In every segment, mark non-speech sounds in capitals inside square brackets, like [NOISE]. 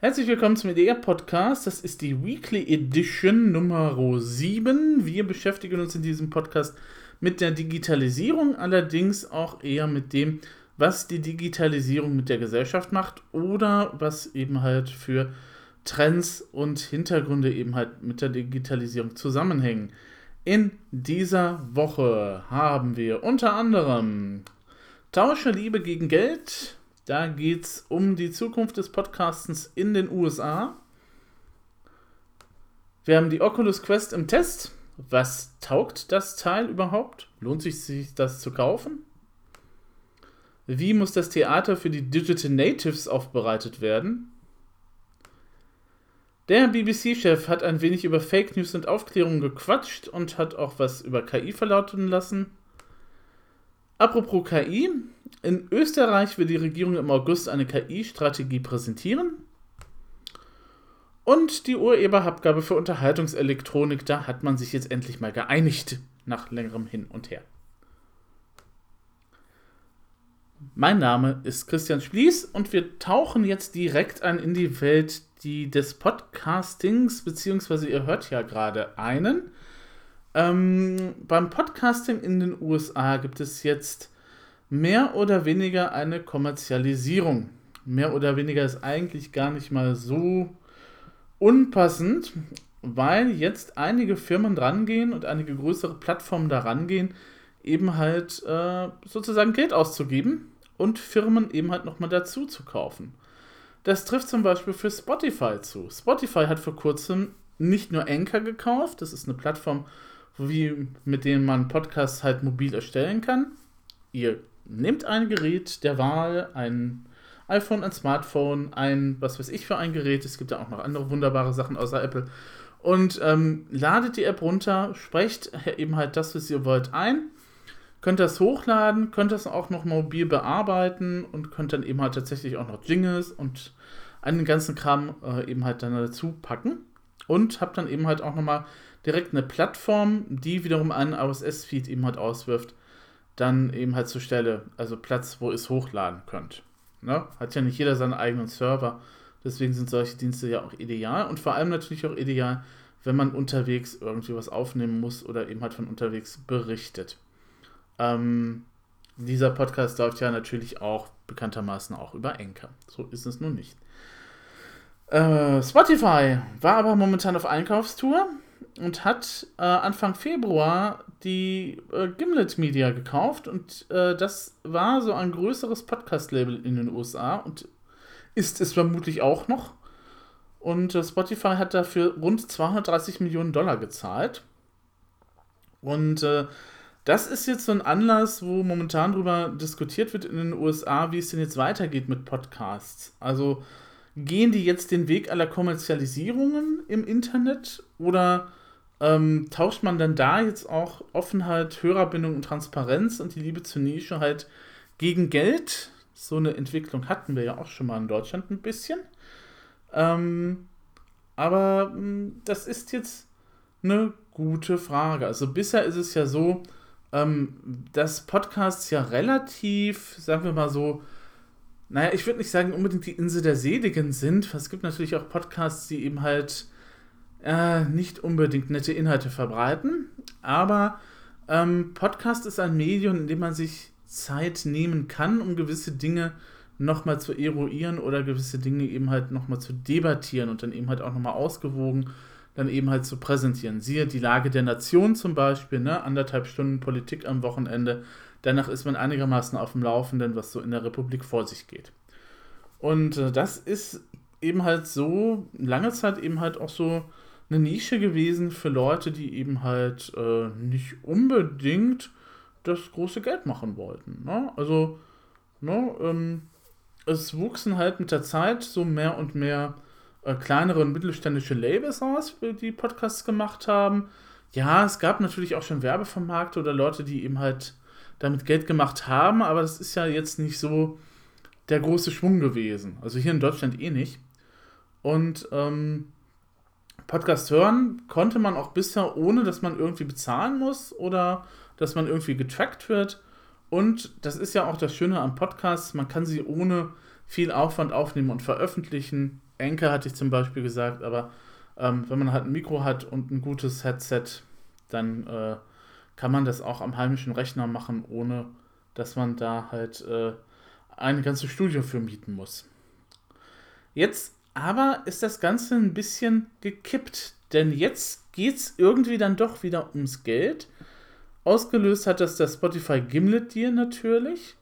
Herzlich willkommen zum EDR Podcast. Das ist die Weekly Edition Nummer 7. Wir beschäftigen uns in diesem Podcast mit der Digitalisierung, allerdings auch eher mit dem, was die Digitalisierung mit der Gesellschaft macht oder was eben halt für Trends und Hintergründe eben halt mit der Digitalisierung zusammenhängen. In dieser Woche haben wir unter anderem Tausche Liebe gegen Geld, da geht es um die Zukunft des Podcastens in den USA. Wir haben die Oculus Quest im Test. Was taugt das Teil überhaupt? Lohnt sich, sich das zu kaufen? Wie muss das Theater für die Digital Natives aufbereitet werden? Der BBC-Chef hat ein wenig über Fake News und Aufklärung gequatscht und hat auch was über KI verlauten lassen. Apropos KI, in Österreich will die Regierung im August eine KI-Strategie präsentieren. Und die Urheberabgabe für Unterhaltungselektronik, da hat man sich jetzt endlich mal geeinigt, nach längerem Hin und Her. Mein Name ist Christian Splies und wir tauchen jetzt direkt ein in die Welt die des Podcastings, beziehungsweise ihr hört ja gerade einen. Ähm, beim Podcasting in den USA gibt es jetzt mehr oder weniger eine Kommerzialisierung. Mehr oder weniger ist eigentlich gar nicht mal so unpassend, weil jetzt einige Firmen drangehen und einige größere Plattformen da rangehen, eben halt äh, sozusagen Geld auszugeben und Firmen eben halt nochmal dazu zu kaufen. Das trifft zum Beispiel für Spotify zu. Spotify hat vor kurzem nicht nur Anchor gekauft, das ist eine Plattform, wie, mit denen man Podcasts halt mobil erstellen kann. Ihr nehmt ein Gerät der Wahl, ein iPhone, ein Smartphone, ein, was weiß ich für ein Gerät, es gibt ja auch noch andere wunderbare Sachen außer Apple, und ähm, ladet die App runter, sprecht eben halt das, was ihr wollt, ein, könnt das hochladen, könnt das auch noch mobil bearbeiten und könnt dann eben halt tatsächlich auch noch Jingles und einen ganzen Kram äh, eben halt dann dazu packen. Und habt dann eben halt auch nochmal direkt eine Plattform, die wiederum einen RSS-Feed eben halt auswirft, dann eben halt zur Stelle, also Platz, wo ihr es hochladen könnt. Ne? Hat ja nicht jeder seinen eigenen Server, deswegen sind solche Dienste ja auch ideal und vor allem natürlich auch ideal, wenn man unterwegs irgendwie was aufnehmen muss oder eben halt von unterwegs berichtet. Ähm, dieser Podcast läuft ja natürlich auch bekanntermaßen auch über Enker. So ist es nun nicht. Äh, Spotify war aber momentan auf Einkaufstour und hat äh, Anfang Februar die äh, Gimlet Media gekauft und äh, das war so ein größeres Podcast-Label in den USA und ist es vermutlich auch noch. Und äh, Spotify hat dafür rund 230 Millionen Dollar gezahlt. Und äh, das ist jetzt so ein Anlass, wo momentan darüber diskutiert wird in den USA, wie es denn jetzt weitergeht mit Podcasts. Also gehen die jetzt den Weg aller Kommerzialisierungen im Internet oder ähm, tauscht man dann da jetzt auch Offenheit, Hörerbindung und Transparenz und die Liebe zur Nische halt gegen Geld? So eine Entwicklung hatten wir ja auch schon mal in Deutschland ein bisschen. Ähm, aber hm, das ist jetzt eine gute Frage. Also bisher ist es ja so, ähm, dass Podcasts ja relativ, sagen wir mal so, naja, ich würde nicht sagen unbedingt die Insel der Seligen sind. Es gibt natürlich auch Podcasts, die eben halt äh, nicht unbedingt nette Inhalte verbreiten, aber ähm, Podcast ist ein Medium, in dem man sich Zeit nehmen kann, um gewisse Dinge nochmal zu eruieren oder gewisse Dinge eben halt nochmal zu debattieren und dann eben halt auch nochmal ausgewogen dann eben halt zu präsentieren. Siehe die Lage der Nation zum Beispiel, ne? anderthalb Stunden Politik am Wochenende. Danach ist man einigermaßen auf dem Laufenden, was so in der Republik vor sich geht. Und äh, das ist eben halt so lange Zeit eben halt auch so eine Nische gewesen für Leute, die eben halt äh, nicht unbedingt das große Geld machen wollten. Ne? Also, ne, ähm, es wuchsen halt mit der Zeit so mehr und mehr äh, kleinere und mittelständische Labels aus, die Podcasts gemacht haben. Ja, es gab natürlich auch schon Werbevermarkte oder Leute, die eben halt damit Geld gemacht haben, aber das ist ja jetzt nicht so der große Schwung gewesen. Also hier in Deutschland eh nicht. Und ähm, Podcast hören konnte man auch bisher, ohne dass man irgendwie bezahlen muss oder dass man irgendwie getrackt wird. Und das ist ja auch das Schöne am Podcast, man kann sie ohne viel Aufwand aufnehmen und veröffentlichen. Enke hatte ich zum Beispiel gesagt, aber ähm, wenn man halt ein Mikro hat und ein gutes Headset, dann äh, kann man das auch am heimischen Rechner machen, ohne dass man da halt äh, ein ganzes Studio für mieten muss. Jetzt aber ist das Ganze ein bisschen gekippt, denn jetzt geht es irgendwie dann doch wieder ums Geld. Ausgelöst hat das das Spotify Gimlet Deal natürlich.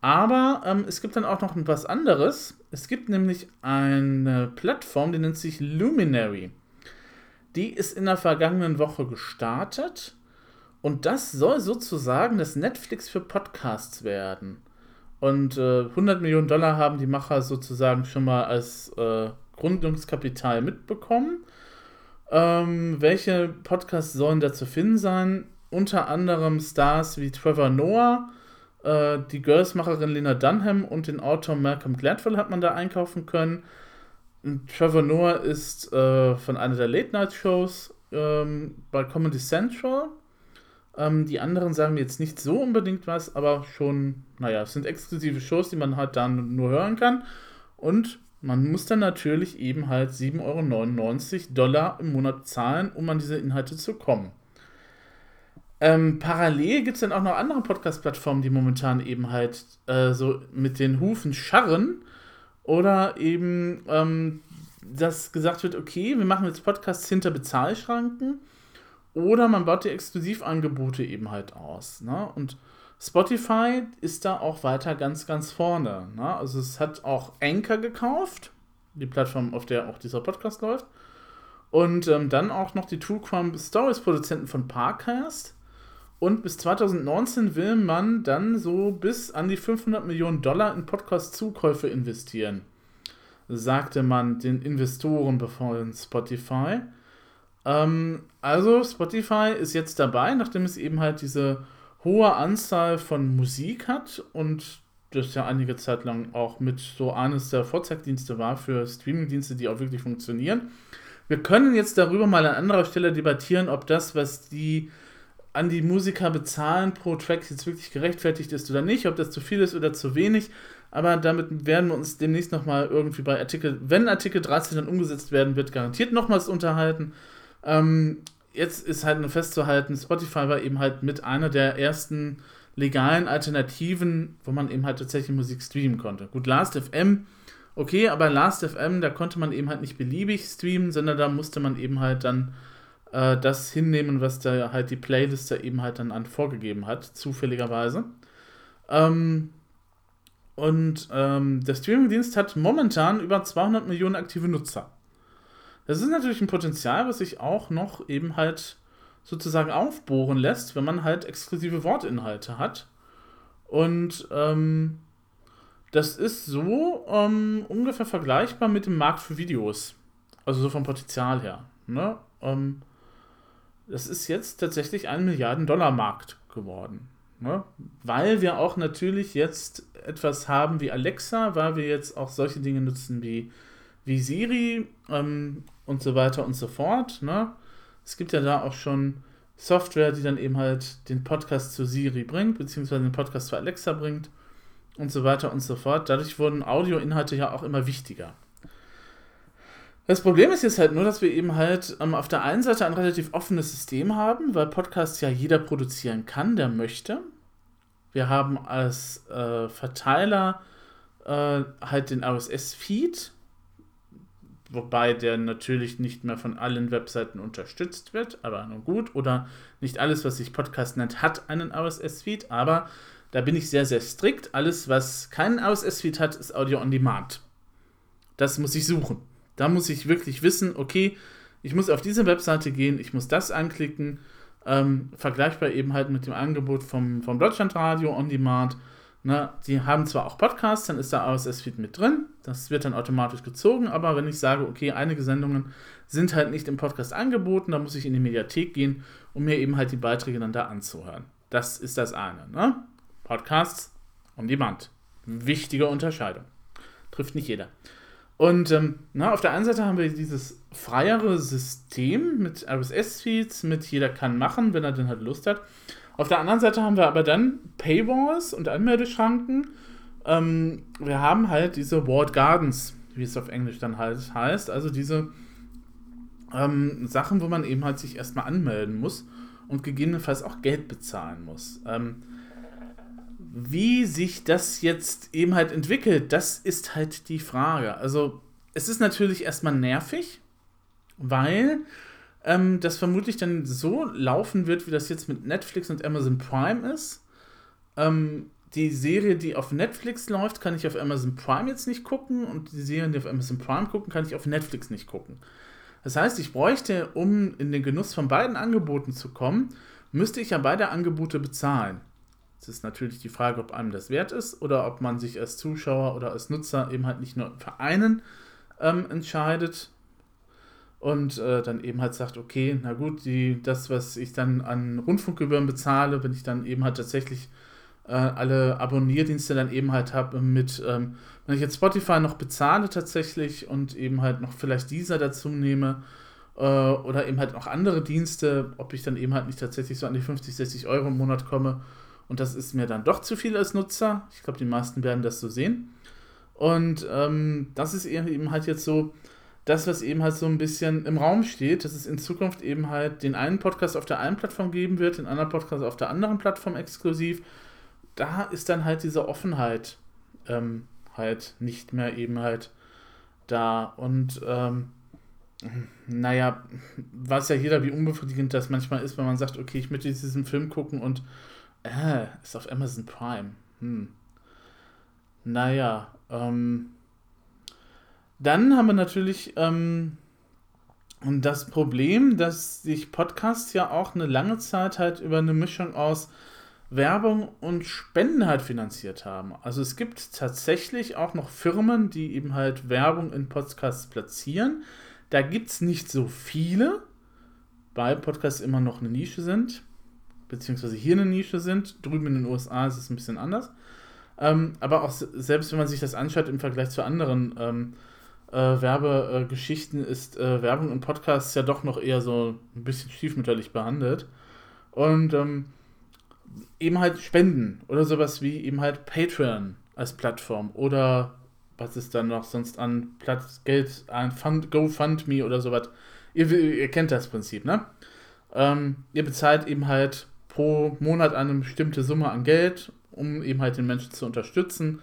Aber ähm, es gibt dann auch noch was anderes. Es gibt nämlich eine Plattform, die nennt sich Luminary. Die ist in der vergangenen Woche gestartet. Und das soll sozusagen das Netflix für Podcasts werden. Und äh, 100 Millionen Dollar haben die Macher sozusagen schon mal als äh, Gründungskapital mitbekommen. Ähm, welche Podcasts sollen da zu finden sein? Unter anderem Stars wie Trevor Noah, äh, die Girls-Macherin Lena Dunham und den Autor Malcolm Gladwell hat man da einkaufen können. Und Trevor Noah ist äh, von einer der Late-Night-Shows ähm, bei Comedy Central. Ähm, die anderen sagen jetzt nicht so unbedingt was, aber schon, naja, es sind exklusive Shows, die man halt dann nur hören kann. Und man muss dann natürlich eben halt 7,99 Euro Dollar im Monat zahlen, um an diese Inhalte zu kommen. Ähm, parallel gibt es dann auch noch andere Podcast-Plattformen, die momentan eben halt äh, so mit den Hufen scharren oder eben, ähm, dass gesagt wird, okay, wir machen jetzt Podcasts hinter Bezahlschranken oder man baut die Exklusivangebote eben halt aus. Ne? Und Spotify ist da auch weiter ganz, ganz vorne. Ne? Also es hat auch Anchor gekauft, die Plattform, auf der auch dieser Podcast läuft. Und ähm, dann auch noch die True Stories Produzenten von Parcast und bis 2019 will man dann so bis an die 500 Millionen Dollar in Podcast-Zukäufe investieren, sagte man den Investoren bevor Spotify. Ähm, also Spotify ist jetzt dabei, nachdem es eben halt diese hohe Anzahl von Musik hat und das ja einige Zeit lang auch mit so eines der Vorzeigdienste war für Streamingdienste, die auch wirklich funktionieren. Wir können jetzt darüber mal an anderer Stelle debattieren, ob das, was die an die Musiker bezahlen pro Track jetzt wirklich gerechtfertigt ist oder nicht, ob das zu viel ist oder zu wenig. Aber damit werden wir uns demnächst nochmal irgendwie bei Artikel, wenn Artikel 13 dann umgesetzt werden wird, garantiert nochmals unterhalten. Ähm, jetzt ist halt nur festzuhalten, Spotify war eben halt mit einer der ersten legalen Alternativen, wo man eben halt tatsächlich Musik streamen konnte. Gut, Last.fm, okay, aber Last.fm, da konnte man eben halt nicht beliebig streamen, sondern da musste man eben halt dann äh, das hinnehmen, was da halt die Playlist da eben halt dann an vorgegeben hat, zufälligerweise. Ähm, und ähm, der Streamingdienst hat momentan über 200 Millionen aktive Nutzer. Das ist natürlich ein Potenzial, was sich auch noch eben halt sozusagen aufbohren lässt, wenn man halt exklusive Wortinhalte hat. Und ähm, das ist so ähm, ungefähr vergleichbar mit dem Markt für Videos. Also so vom Potenzial her. Ne? Ähm, das ist jetzt tatsächlich ein Milliarden-Dollar-Markt geworden. Ne? Weil wir auch natürlich jetzt etwas haben wie Alexa, weil wir jetzt auch solche Dinge nutzen wie, wie Siri ähm, und so weiter und so fort. Ne? Es gibt ja da auch schon Software, die dann eben halt den Podcast zu Siri bringt, beziehungsweise den Podcast zu Alexa bringt und so weiter und so fort. Dadurch wurden Audioinhalte ja auch immer wichtiger. Das Problem ist jetzt halt nur, dass wir eben halt ähm, auf der einen Seite ein relativ offenes System haben, weil Podcasts ja jeder produzieren kann, der möchte. Wir haben als äh, Verteiler äh, halt den RSS-Feed, wobei der natürlich nicht mehr von allen Webseiten unterstützt wird, aber nun gut. Oder nicht alles, was sich Podcast nennt, hat einen RSS-Feed, aber da bin ich sehr, sehr strikt. Alles, was keinen RSS-Feed hat, ist Audio on Demand. Das muss ich suchen. Da muss ich wirklich wissen, okay, ich muss auf diese Webseite gehen, ich muss das anklicken. Ähm, vergleichbar eben halt mit dem Angebot vom, vom Deutschlandradio On Demand. Ne, die haben zwar auch Podcasts, dann ist da RSS-Feed mit drin, das wird dann automatisch gezogen, aber wenn ich sage, okay, einige Sendungen sind halt nicht im Podcast angeboten, dann muss ich in die Mediathek gehen, um mir eben halt die Beiträge dann da anzuhören. Das ist das eine. Ne? Podcasts on Demand. Wichtige Unterscheidung. Trifft nicht jeder. Und ähm, na, auf der einen Seite haben wir dieses freiere System mit RSS-Feeds, mit jeder kann machen, wenn er denn halt Lust hat. Auf der anderen Seite haben wir aber dann Paywalls und Anmeldeschranken ähm, wir haben halt diese Walled Gardens, wie es auf Englisch dann halt heißt, also diese ähm, Sachen, wo man eben halt sich erstmal anmelden muss und gegebenenfalls auch Geld bezahlen muss. Ähm, wie sich das jetzt eben halt entwickelt, das ist halt die Frage. Also es ist natürlich erstmal nervig, weil ähm, das vermutlich dann so laufen wird, wie das jetzt mit Netflix und Amazon Prime ist. Ähm, die Serie, die auf Netflix läuft, kann ich auf Amazon Prime jetzt nicht gucken und die Serien, die auf Amazon Prime gucken, kann ich auf Netflix nicht gucken. Das heißt, ich bräuchte, um in den Genuss von beiden Angeboten zu kommen, müsste ich ja beide Angebote bezahlen. Es ist natürlich die Frage, ob einem das wert ist oder ob man sich als Zuschauer oder als Nutzer eben halt nicht nur für einen ähm, entscheidet und äh, dann eben halt sagt, okay, na gut, die, das, was ich dann an Rundfunkgebühren bezahle, wenn ich dann eben halt tatsächlich äh, alle Abonnierdienste dann eben halt habe mit, ähm, wenn ich jetzt Spotify noch bezahle tatsächlich und eben halt noch vielleicht dieser dazu nehme äh, oder eben halt noch andere Dienste, ob ich dann eben halt nicht tatsächlich so an die 50, 60 Euro im Monat komme und das ist mir dann doch zu viel als Nutzer. Ich glaube, die meisten werden das so sehen. Und ähm, das ist eben halt jetzt so das, was eben halt so ein bisschen im Raum steht, dass es in Zukunft eben halt den einen Podcast auf der einen Plattform geben wird, den anderen Podcast auf der anderen Plattform exklusiv da ist dann halt diese Offenheit ähm, halt nicht mehr eben halt da. Und ähm, naja, weiß ja jeder, wie unbefriedigend das manchmal ist, wenn man sagt, okay, ich möchte diesen Film gucken und äh, ist auf Amazon Prime. Hm. Naja, ähm, dann haben wir natürlich ähm, das Problem, dass sich Podcasts ja auch eine lange Zeit halt über eine Mischung aus Werbung und Spenden halt finanziert haben. Also es gibt tatsächlich auch noch Firmen, die eben halt Werbung in Podcasts platzieren. Da gibt es nicht so viele, weil Podcasts immer noch eine Nische sind, beziehungsweise hier eine Nische sind. Drüben in den USA ist es ein bisschen anders. Ähm, aber auch selbst wenn man sich das anschaut im Vergleich zu anderen ähm, äh, Werbegeschichten, ist äh, Werbung in Podcasts ja doch noch eher so ein bisschen stiefmütterlich behandelt. Und ähm, eben halt Spenden oder sowas wie eben halt Patreon als Plattform oder was ist dann noch sonst an Platz, Geld, ein Fund, GoFundMe oder sowas. Ihr, ihr kennt das Prinzip, ne? Ähm, ihr bezahlt eben halt pro Monat eine bestimmte Summe an Geld, um eben halt den Menschen zu unterstützen.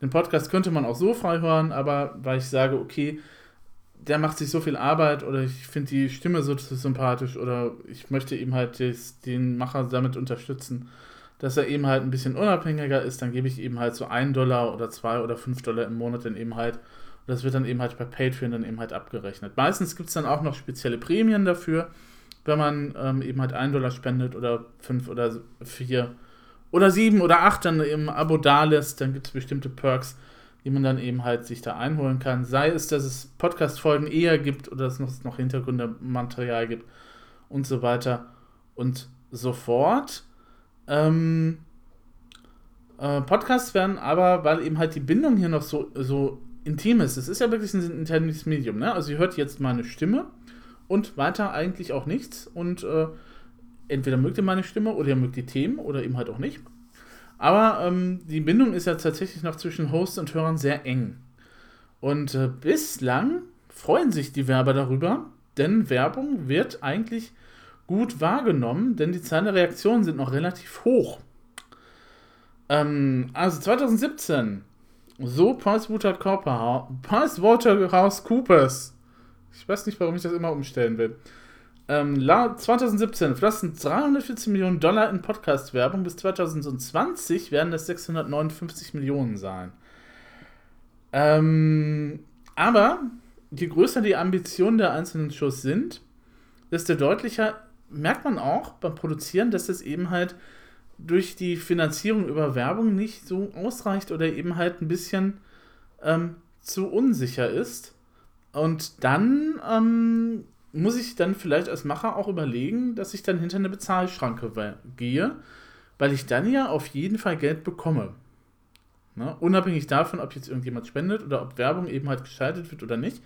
Den Podcast könnte man auch so frei hören, aber weil ich sage, okay, der macht sich so viel Arbeit oder ich finde die Stimme so sympathisch oder ich möchte eben halt des, den Macher damit unterstützen, dass er eben halt ein bisschen unabhängiger ist, dann gebe ich eben halt so ein Dollar oder zwei oder fünf Dollar im Monat dann eben halt. Und das wird dann eben halt bei Patreon dann eben halt abgerechnet. Meistens gibt es dann auch noch spezielle Prämien dafür, wenn man ähm, eben halt ein Dollar spendet oder fünf oder vier oder sieben oder acht dann im Abo da lässt, dann gibt es bestimmte Perks die man dann eben halt sich da einholen kann. Sei es, dass es Podcast-Folgen eher gibt oder dass es noch Hintergrundmaterial gibt und so weiter und so fort. Ähm, äh, Podcasts werden aber, weil eben halt die Bindung hier noch so, so intim ist, es ist ja wirklich ein internes Medium, ne? Also ihr hört jetzt meine Stimme und weiter eigentlich auch nichts und äh, entweder mögt ihr meine Stimme oder ihr mögt die Themen oder eben halt auch nicht. Aber ähm, die Bindung ist ja tatsächlich noch zwischen Host und Hörern sehr eng. Und äh, bislang freuen sich die Werber darüber, denn Werbung wird eigentlich gut wahrgenommen, denn die Zahlen der Reaktionen sind noch relativ hoch. Ähm, also 2017, so PricewaterhouseCoopers. Ich weiß nicht, warum ich das immer umstellen will. Ähm, 2017 flossen 314 Millionen Dollar in Podcast-Werbung. Bis 2020 werden es 659 Millionen sein. Ähm, aber je größer die Ambitionen der einzelnen Shows sind, desto deutlicher merkt man auch beim Produzieren, dass es eben halt durch die Finanzierung über Werbung nicht so ausreicht oder eben halt ein bisschen ähm, zu unsicher ist. Und dann ähm, muss ich dann vielleicht als Macher auch überlegen, dass ich dann hinter eine Bezahlschranke gehe, weil ich dann ja auf jeden Fall Geld bekomme. Ne? Unabhängig davon, ob jetzt irgendjemand spendet oder ob Werbung eben halt geschaltet wird oder nicht.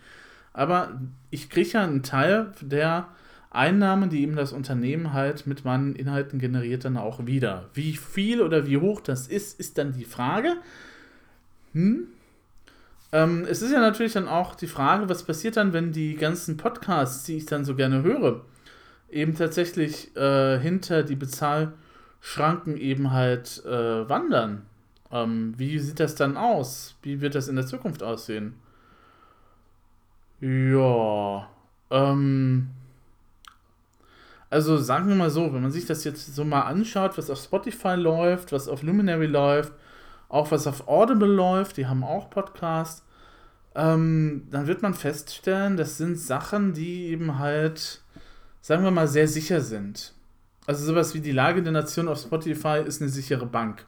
Aber ich kriege ja einen Teil der Einnahmen, die eben das Unternehmen halt mit meinen Inhalten generiert, dann auch wieder. Wie viel oder wie hoch das ist, ist dann die Frage. hm, ähm, es ist ja natürlich dann auch die Frage, was passiert dann, wenn die ganzen Podcasts, die ich dann so gerne höre, eben tatsächlich äh, hinter die Bezahlschranken eben halt äh, wandern. Ähm, wie sieht das dann aus? Wie wird das in der Zukunft aussehen? Ja, ähm, also sagen wir mal so, wenn man sich das jetzt so mal anschaut, was auf Spotify läuft, was auf Luminary läuft, auch was auf Audible läuft, die haben auch Podcasts, ähm, dann wird man feststellen, das sind Sachen, die eben halt, sagen wir mal, sehr sicher sind. Also sowas wie die Lage der Nation auf Spotify ist eine sichere Bank.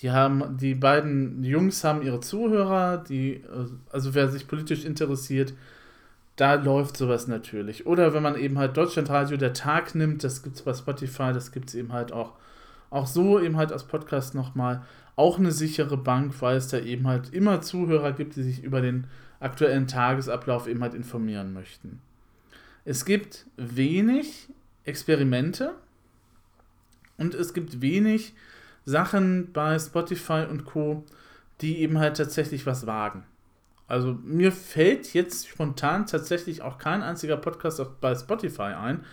Die haben, die beiden Jungs haben ihre Zuhörer, die, also wer sich politisch interessiert, da läuft sowas natürlich. Oder wenn man eben halt Deutschlandradio der Tag nimmt, das gibt es bei Spotify, das gibt es eben halt auch, auch so eben halt als Podcast nochmal auch eine sichere Bank, weil es da eben halt immer Zuhörer gibt, die sich über den aktuellen Tagesablauf eben halt informieren möchten. Es gibt wenig Experimente und es gibt wenig Sachen bei Spotify und Co., die eben halt tatsächlich was wagen. Also mir fällt jetzt spontan tatsächlich auch kein einziger Podcast bei Spotify ein,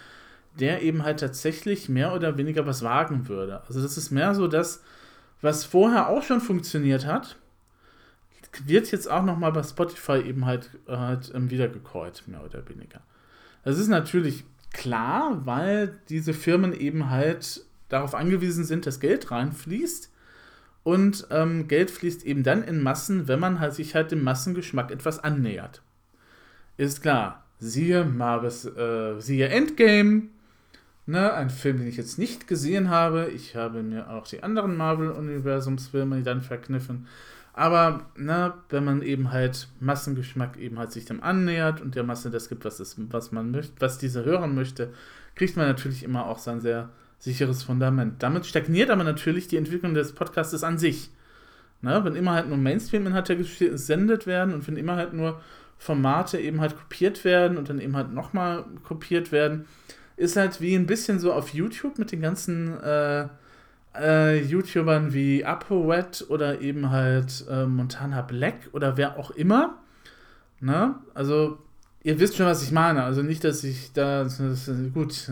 der eben halt tatsächlich mehr oder weniger was wagen würde. Also das ist mehr so das, was vorher auch schon funktioniert hat, wird jetzt auch nochmal bei Spotify eben halt, halt ähm, wiedergekäut, mehr oder weniger. Das ist natürlich klar, weil diese Firmen eben halt darauf angewiesen sind, dass Geld reinfließt. Und ähm, Geld fließt eben dann in Massen, wenn man halt sich halt dem Massengeschmack etwas annähert. Ist klar, siehe Marvis, äh, siehe Endgame, Ne, ein Film, den ich jetzt nicht gesehen habe. Ich habe mir auch die anderen Marvel-Universumsfilme dann verkniffen. Aber ne, wenn man eben halt Massengeschmack eben halt sich dem annähert und der Masse das gibt, was, es, was man möchte, was diese hören möchte, kriegt man natürlich immer auch sein sehr sicheres Fundament. Damit stagniert aber natürlich die Entwicklung des Podcastes an sich. Ne, wenn immer halt nur Mainstream-Inhalte gesendet werden und wenn immer halt nur Formate eben halt kopiert werden und dann eben halt nochmal kopiert werden, ist halt wie ein bisschen so auf YouTube mit den ganzen äh, äh, YouTubern wie ApoRed oder eben halt äh, Montana Black oder wer auch immer. Ne? Also, ihr wisst schon, was ich meine. Also nicht, dass ich da. Gut.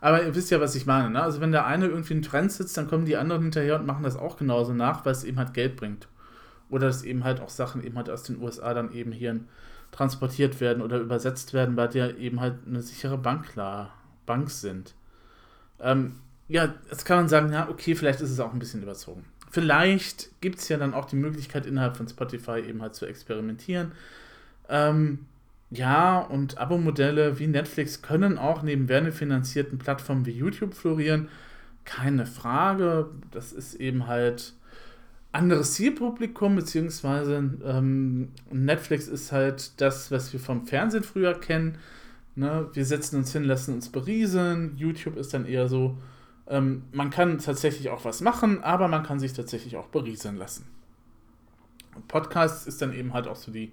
Aber ihr wisst ja, was ich meine. Ne? Also, wenn der eine irgendwie einen Trend sitzt, dann kommen die anderen hinterher und machen das auch genauso nach, weil es eben halt Geld bringt. Oder dass eben halt auch Sachen eben halt aus den USA dann eben hier in transportiert werden oder übersetzt werden, weil die ja eben halt eine sichere Bank klar, Bank sind. Ähm, ja, jetzt kann man sagen, ja, okay, vielleicht ist es auch ein bisschen überzogen. Vielleicht gibt es ja dann auch die Möglichkeit, innerhalb von Spotify eben halt zu experimentieren. Ähm, ja, und Abo-Modelle wie Netflix können auch neben werbefinanzierten Plattformen wie YouTube florieren. Keine Frage. Das ist eben halt anderes Zielpublikum, beziehungsweise ähm, Netflix ist halt das, was wir vom Fernsehen früher kennen. Ne? Wir setzen uns hin, lassen uns berieseln. YouTube ist dann eher so, ähm, man kann tatsächlich auch was machen, aber man kann sich tatsächlich auch berieseln lassen. Podcast ist dann eben halt auch so die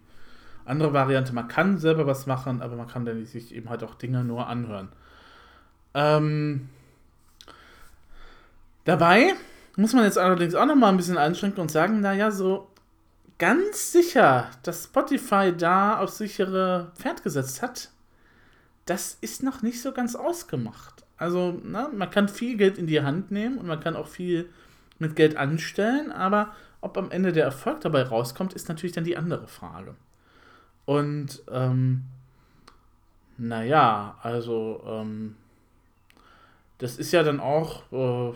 andere Variante. Man kann selber was machen, aber man kann dann sich eben halt auch Dinge nur anhören. Ähm, dabei muss man jetzt allerdings auch noch mal ein bisschen einschränken und sagen, naja, so ganz sicher, dass Spotify da auf sichere Pferd gesetzt hat, das ist noch nicht so ganz ausgemacht. Also, na, man kann viel Geld in die Hand nehmen und man kann auch viel mit Geld anstellen, aber ob am Ende der Erfolg dabei rauskommt, ist natürlich dann die andere Frage. Und, ähm, naja, also, ähm, das ist ja dann auch, äh,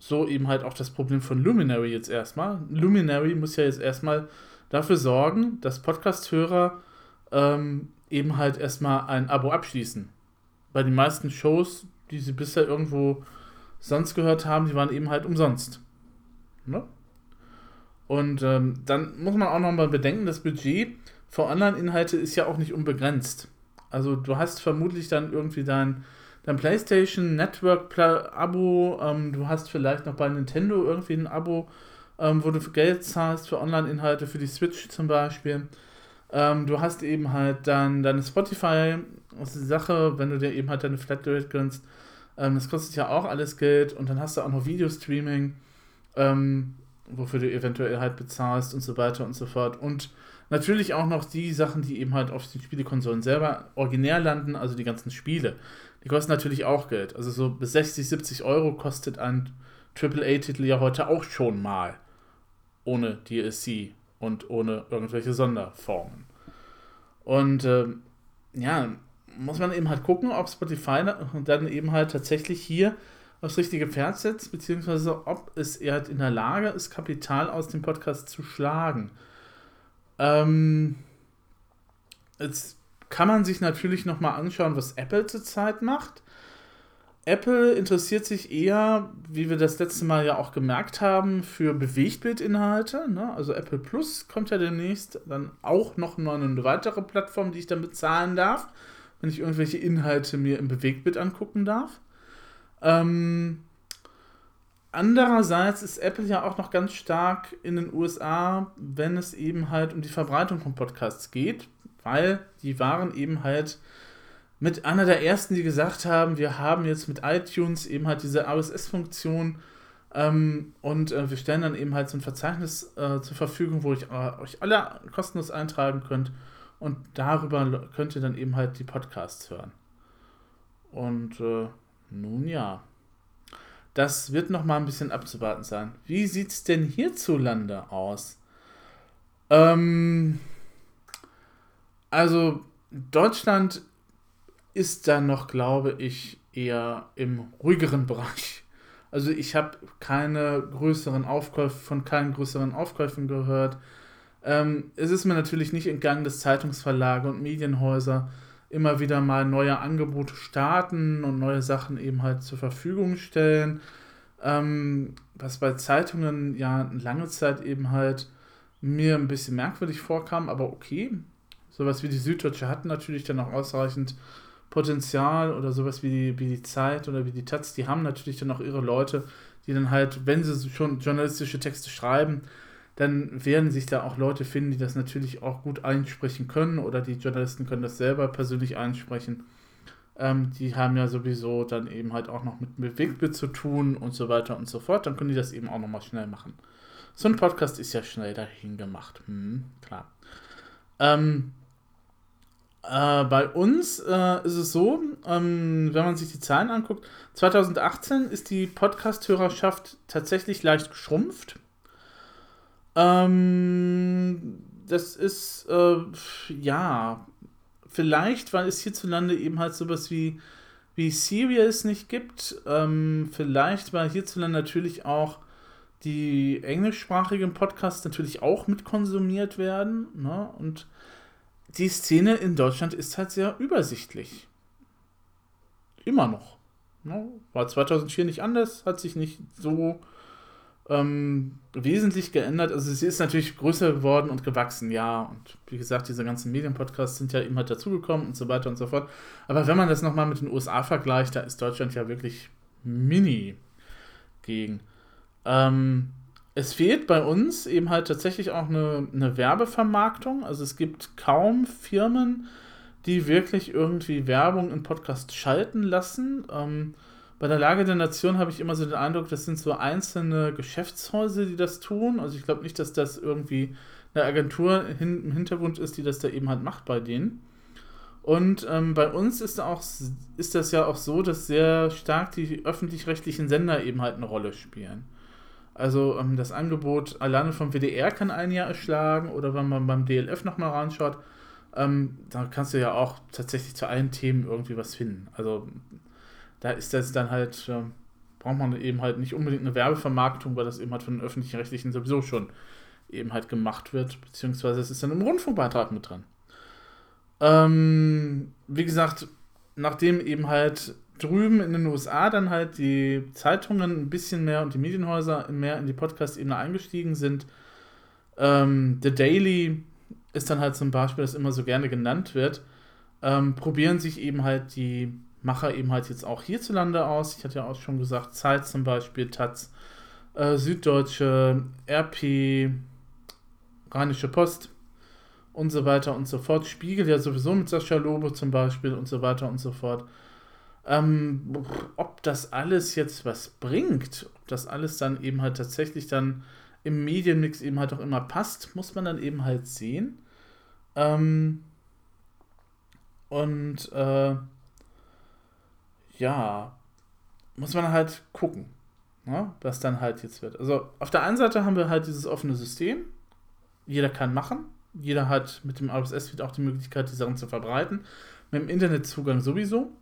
so eben halt auch das Problem von Luminary jetzt erstmal. Luminary muss ja jetzt erstmal dafür sorgen, dass Podcast-Hörer ähm, eben halt erstmal ein Abo abschließen. Bei den meisten Shows, die sie bisher irgendwo sonst gehört haben, die waren eben halt umsonst. Ne? Und ähm, dann muss man auch nochmal bedenken, das Budget für Online-Inhalte ist ja auch nicht unbegrenzt. Also du hast vermutlich dann irgendwie dein dein PlayStation Network Abo, ähm, du hast vielleicht noch bei Nintendo irgendwie ein Abo, ähm, wo du Geld zahlst für Online-Inhalte, für die Switch zum Beispiel. Ähm, du hast eben halt dann deine Spotify-Sache, wenn du dir eben halt deine Flatrate gönnst. Ähm, das kostet ja auch alles Geld und dann hast du auch noch Videostreaming. Ähm, wofür du eventuell halt bezahlst und so weiter und so fort. Und natürlich auch noch die Sachen, die eben halt auf den Spielekonsolen selber originär landen, also die ganzen Spiele. Die kosten natürlich auch Geld. Also so bis 60, 70 Euro kostet ein AAA-Titel ja heute auch schon mal. Ohne DLC und ohne irgendwelche Sonderformen. Und äh, ja, muss man eben halt gucken, ob Spotify dann eben halt tatsächlich hier aufs richtige Pferd setzt, beziehungsweise ob es eher halt in der Lage ist, Kapital aus dem Podcast zu schlagen. Ähm, jetzt kann man sich natürlich nochmal anschauen, was Apple zurzeit macht. Apple interessiert sich eher, wie wir das letzte Mal ja auch gemerkt haben, für Bewegtbildinhalte. Ne? Also Apple Plus kommt ja demnächst dann auch noch eine weitere Plattform, die ich dann bezahlen darf, wenn ich irgendwelche Inhalte mir im Bewegtbild angucken darf. Ähm, andererseits ist Apple ja auch noch ganz stark in den USA, wenn es eben halt um die Verbreitung von Podcasts geht, weil die waren eben halt mit einer der ersten, die gesagt haben, wir haben jetzt mit iTunes eben halt diese RSS-Funktion ähm, und äh, wir stellen dann eben halt so ein Verzeichnis äh, zur Verfügung, wo ich äh, euch alle kostenlos eintragen könnt und darüber könnt ihr dann eben halt die Podcasts hören. Und äh, nun ja, das wird noch mal ein bisschen abzuwarten sein. Wie sieht es denn hierzulande aus? Ähm, also Deutschland ist da noch, glaube ich, eher im ruhigeren Bereich. Also ich habe keine größeren Aufkäufe, von keinen größeren Aufkäufen gehört. Ähm, es ist mir natürlich nicht entgangen, dass Zeitungsverlage und Medienhäuser immer wieder mal neue Angebote starten und neue Sachen eben halt zur Verfügung stellen. Ähm, was bei Zeitungen ja lange Zeit eben halt mir ein bisschen merkwürdig vorkam, aber okay. Sowas wie die Süddeutsche hatten natürlich dann auch ausreichend Potenzial oder sowas wie die, wie die Zeit oder wie die Taz, die haben natürlich dann auch ihre Leute, die dann halt, wenn sie schon journalistische Texte schreiben, dann werden sich da auch Leute finden, die das natürlich auch gut einsprechen können oder die Journalisten können das selber persönlich einsprechen. Ähm, die haben ja sowieso dann eben halt auch noch mit Bewegtbild zu tun und so weiter und so fort. Dann können die das eben auch nochmal schnell machen. So ein Podcast ist ja schnell dahin gemacht. Hm, klar. Ähm, äh, bei uns äh, ist es so, ähm, wenn man sich die Zahlen anguckt, 2018 ist die Podcast-Hörerschaft tatsächlich leicht geschrumpft. Ähm, das ist, äh, ja, vielleicht, weil es hierzulande eben halt sowas wie, wie Serious nicht gibt. Ähm, vielleicht, weil hierzulande natürlich auch die englischsprachigen Podcasts natürlich auch mit konsumiert werden. Ne? Und die Szene in Deutschland ist halt sehr übersichtlich. Immer noch. Ne? War 2004 nicht anders, hat sich nicht so ähm, wesentlich geändert. Also sie ist natürlich größer geworden und gewachsen, ja. Und wie gesagt, diese ganzen Medienpodcasts sind ja immer dazugekommen und so weiter und so fort. Aber wenn man das nochmal mit den USA vergleicht, da ist Deutschland ja wirklich mini gegen. Ähm, es fehlt bei uns eben halt tatsächlich auch eine, eine Werbevermarktung. Also es gibt kaum Firmen, die wirklich irgendwie Werbung in Podcasts schalten lassen. Ähm, bei der Lage der Nation habe ich immer so den Eindruck, das sind so einzelne Geschäftshäuser, die das tun. Also ich glaube nicht, dass das irgendwie eine Agentur hin, im Hintergrund ist, die das da eben halt macht bei denen. Und ähm, bei uns ist, auch, ist das ja auch so, dass sehr stark die öffentlich-rechtlichen Sender eben halt eine Rolle spielen. Also ähm, das Angebot alleine vom WDR kann ein Jahr erschlagen oder wenn man beim DLF nochmal reinschaut, ähm, da kannst du ja auch tatsächlich zu allen Themen irgendwie was finden. Also da ist das dann halt, äh, braucht man eben halt nicht unbedingt eine Werbevermarktung, weil das eben halt von den öffentlich-rechtlichen sowieso schon eben halt gemacht wird, beziehungsweise es ist dann im Rundfunkbeitrag mit drin. Ähm, wie gesagt, nachdem eben halt drüben in den USA dann halt die Zeitungen ein bisschen mehr und die Medienhäuser mehr in die Podcast-Ebene eingestiegen sind. Ähm, The Daily ist dann halt zum Beispiel, das immer so gerne genannt wird, ähm, probieren sich eben halt die Macher eben halt jetzt auch hierzulande aus. Ich hatte ja auch schon gesagt, Zeit zum Beispiel, Taz, äh, Süddeutsche, RP, Rheinische Post und so weiter und so fort. Spiegel ja sowieso mit Sascha Lobe zum Beispiel und so weiter und so fort. Ähm, ob das alles jetzt was bringt, ob das alles dann eben halt tatsächlich dann im Medienmix eben halt auch immer passt, muss man dann eben halt sehen. Ähm, und äh, ja, muss man halt gucken, ne, was dann halt jetzt wird. Also auf der einen Seite haben wir halt dieses offene System. Jeder kann machen. Jeder hat mit dem RSS-Feed auch die Möglichkeit, die Sachen zu verbreiten. Mit dem Internetzugang sowieso.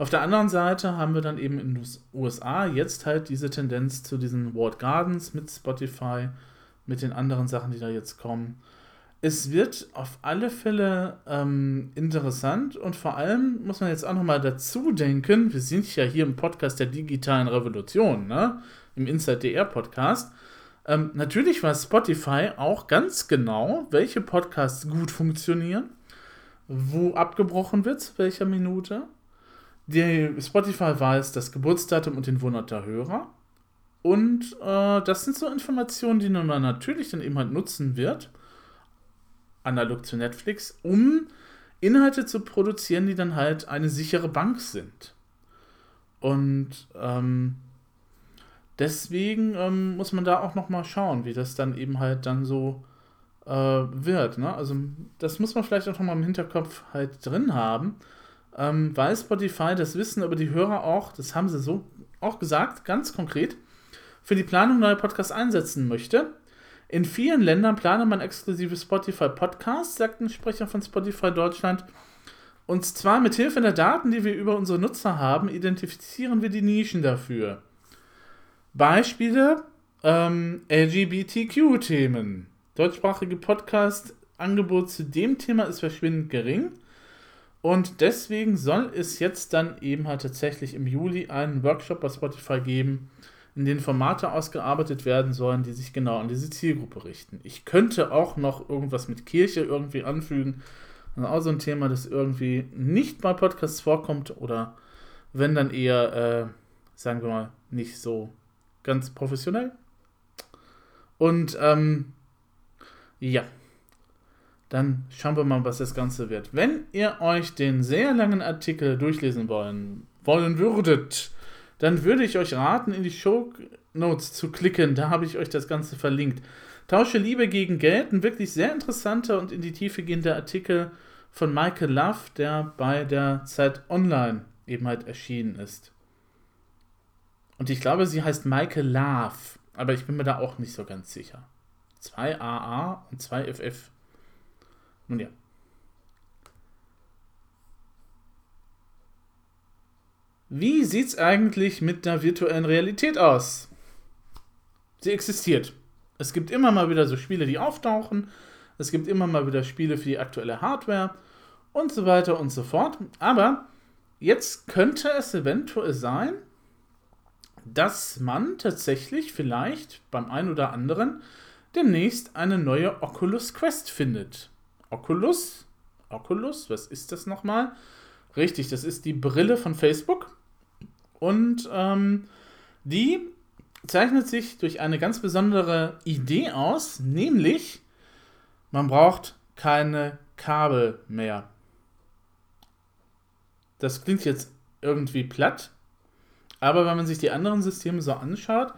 Auf der anderen Seite haben wir dann eben in den USA jetzt halt diese Tendenz zu diesen Walled Gardens mit Spotify, mit den anderen Sachen, die da jetzt kommen. Es wird auf alle Fälle ähm, interessant und vor allem muss man jetzt auch nochmal dazu denken, wir sind ja hier im Podcast der digitalen Revolution, ne? im Inside DR Podcast. Ähm, natürlich weiß Spotify auch ganz genau, welche Podcasts gut funktionieren, wo abgebrochen wird, zu welcher Minute die Spotify weiß das Geburtsdatum und den Wohnort der Hörer. Und äh, das sind so Informationen, die man natürlich dann eben halt nutzen wird, analog zu Netflix, um Inhalte zu produzieren, die dann halt eine sichere Bank sind. Und ähm, deswegen ähm, muss man da auch nochmal schauen, wie das dann eben halt dann so äh, wird. Ne? Also das muss man vielleicht auch nochmal im Hinterkopf halt drin haben ähm, weil Spotify das Wissen über die Hörer auch, das haben sie so auch gesagt, ganz konkret, für die Planung neuer Podcasts einsetzen möchte. In vielen Ländern plane man exklusive Spotify Podcasts, sagt ein Sprecher von Spotify Deutschland. Und zwar mit Hilfe der Daten, die wir über unsere Nutzer haben, identifizieren wir die Nischen dafür. Beispiele ähm, LGBTQ-Themen. Deutschsprachige Podcast-Angebot zu dem Thema ist verschwindend gering. Und deswegen soll es jetzt dann eben halt tatsächlich im Juli einen Workshop bei Spotify geben, in dem Formate ausgearbeitet werden sollen, die sich genau an diese Zielgruppe richten. Ich könnte auch noch irgendwas mit Kirche irgendwie anfügen. Ist auch so ein Thema, das irgendwie nicht bei Podcasts vorkommt oder wenn dann eher, äh, sagen wir mal, nicht so ganz professionell. Und ähm, ja, dann schauen wir mal, was das Ganze wird. Wenn ihr euch den sehr langen Artikel durchlesen wollen, wollen würdet, dann würde ich euch raten, in die Show Notes zu klicken. Da habe ich euch das Ganze verlinkt. Tausche Liebe gegen Geld, ein wirklich sehr interessanter und in die Tiefe gehender Artikel von Michael Love, der bei der Zeit Online eben halt erschienen ist. Und ich glaube, sie heißt Michael Love, aber ich bin mir da auch nicht so ganz sicher. Zwei AA und zwei FF. Nun ja. Wie sieht es eigentlich mit der virtuellen Realität aus? Sie existiert. Es gibt immer mal wieder so Spiele, die auftauchen. Es gibt immer mal wieder Spiele für die aktuelle Hardware und so weiter und so fort. Aber jetzt könnte es eventuell sein, dass man tatsächlich vielleicht beim einen oder anderen demnächst eine neue Oculus Quest findet. Oculus. Oculus, was ist das nochmal? Richtig, das ist die Brille von Facebook. Und ähm, die zeichnet sich durch eine ganz besondere Idee aus, nämlich man braucht keine Kabel mehr. Das klingt jetzt irgendwie platt, aber wenn man sich die anderen Systeme so anschaut,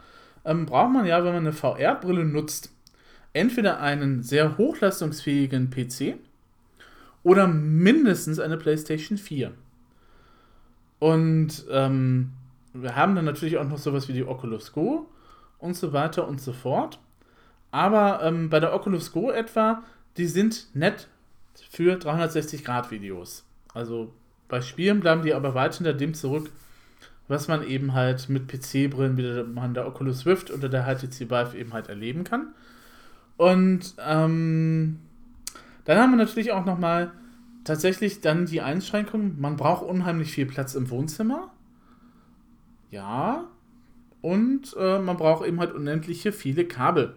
ähm, braucht man ja, wenn man eine VR-Brille nutzt, entweder einen sehr hochleistungsfähigen PC oder mindestens eine PlayStation 4. Und ähm, wir haben dann natürlich auch noch sowas wie die Oculus Go und so weiter und so fort. Aber ähm, bei der Oculus Go etwa, die sind nett für 360-Grad-Videos. Also bei Spielen bleiben die aber weit hinter dem zurück, was man eben halt mit PC-Brillen wie man der Oculus Rift oder der HTC Vive eben halt erleben kann. Und ähm, dann haben wir natürlich auch nochmal tatsächlich dann die Einschränkung, man braucht unheimlich viel Platz im Wohnzimmer. Ja. Und äh, man braucht eben halt unendliche viele Kabel.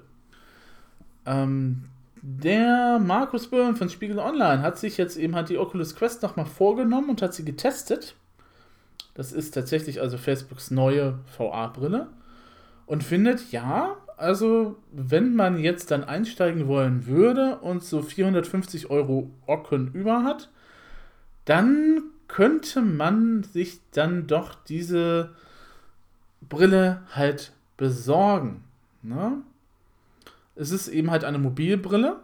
Ähm, der Markus Böhm von Spiegel Online hat sich jetzt eben halt die Oculus Quest nochmal vorgenommen und hat sie getestet. Das ist tatsächlich also Facebooks neue VR-Brille. Und findet, ja, also wenn man jetzt dann einsteigen wollen würde und so 450 Euro Ocken über hat, dann könnte man sich dann doch diese Brille halt besorgen. Ne? es ist eben halt eine Mobilbrille.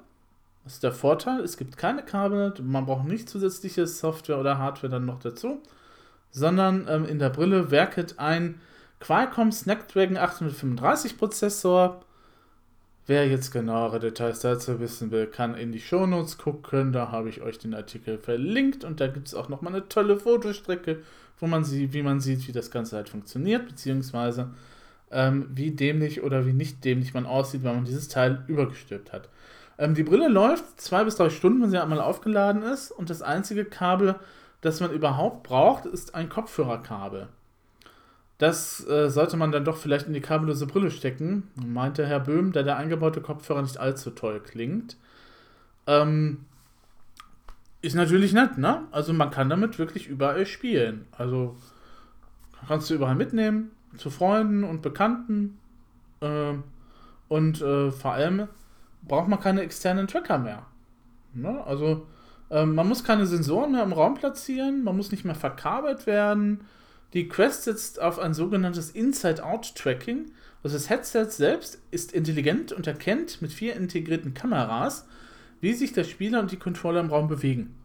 Das ist der Vorteil. Es gibt keine Kabel, man braucht nicht zusätzliche Software oder Hardware dann noch dazu, sondern ähm, in der Brille werkelt ein Qualcomm Snapdragon 835 Prozessor. Wer jetzt genauere Details dazu wissen will, kann in die Shownotes gucken. Da habe ich euch den Artikel verlinkt und da gibt es auch nochmal eine tolle Fotostrecke, wo man sieht, wie man sieht, wie das Ganze halt funktioniert, beziehungsweise ähm, wie dämlich oder wie nicht dämlich man aussieht, wenn man dieses Teil übergestülpt hat. Ähm, die Brille läuft zwei bis drei Stunden, wenn sie einmal aufgeladen ist und das einzige Kabel, das man überhaupt braucht, ist ein Kopfhörerkabel. Das äh, sollte man dann doch vielleicht in die kabellose Brille stecken, meinte Herr Böhm, da der eingebaute Kopfhörer nicht allzu toll klingt. Ähm, ist natürlich nett, ne? Also man kann damit wirklich überall spielen. Also kannst du überall mitnehmen, zu Freunden und Bekannten. Äh, und äh, vor allem braucht man keine externen Tracker mehr. Ne? Also ähm, man muss keine Sensoren mehr im Raum platzieren, man muss nicht mehr verkabelt werden die Quest setzt auf ein sogenanntes Inside-Out-Tracking. Also das Headset selbst ist intelligent und erkennt mit vier integrierten Kameras, wie sich der Spieler und die Controller im Raum bewegen.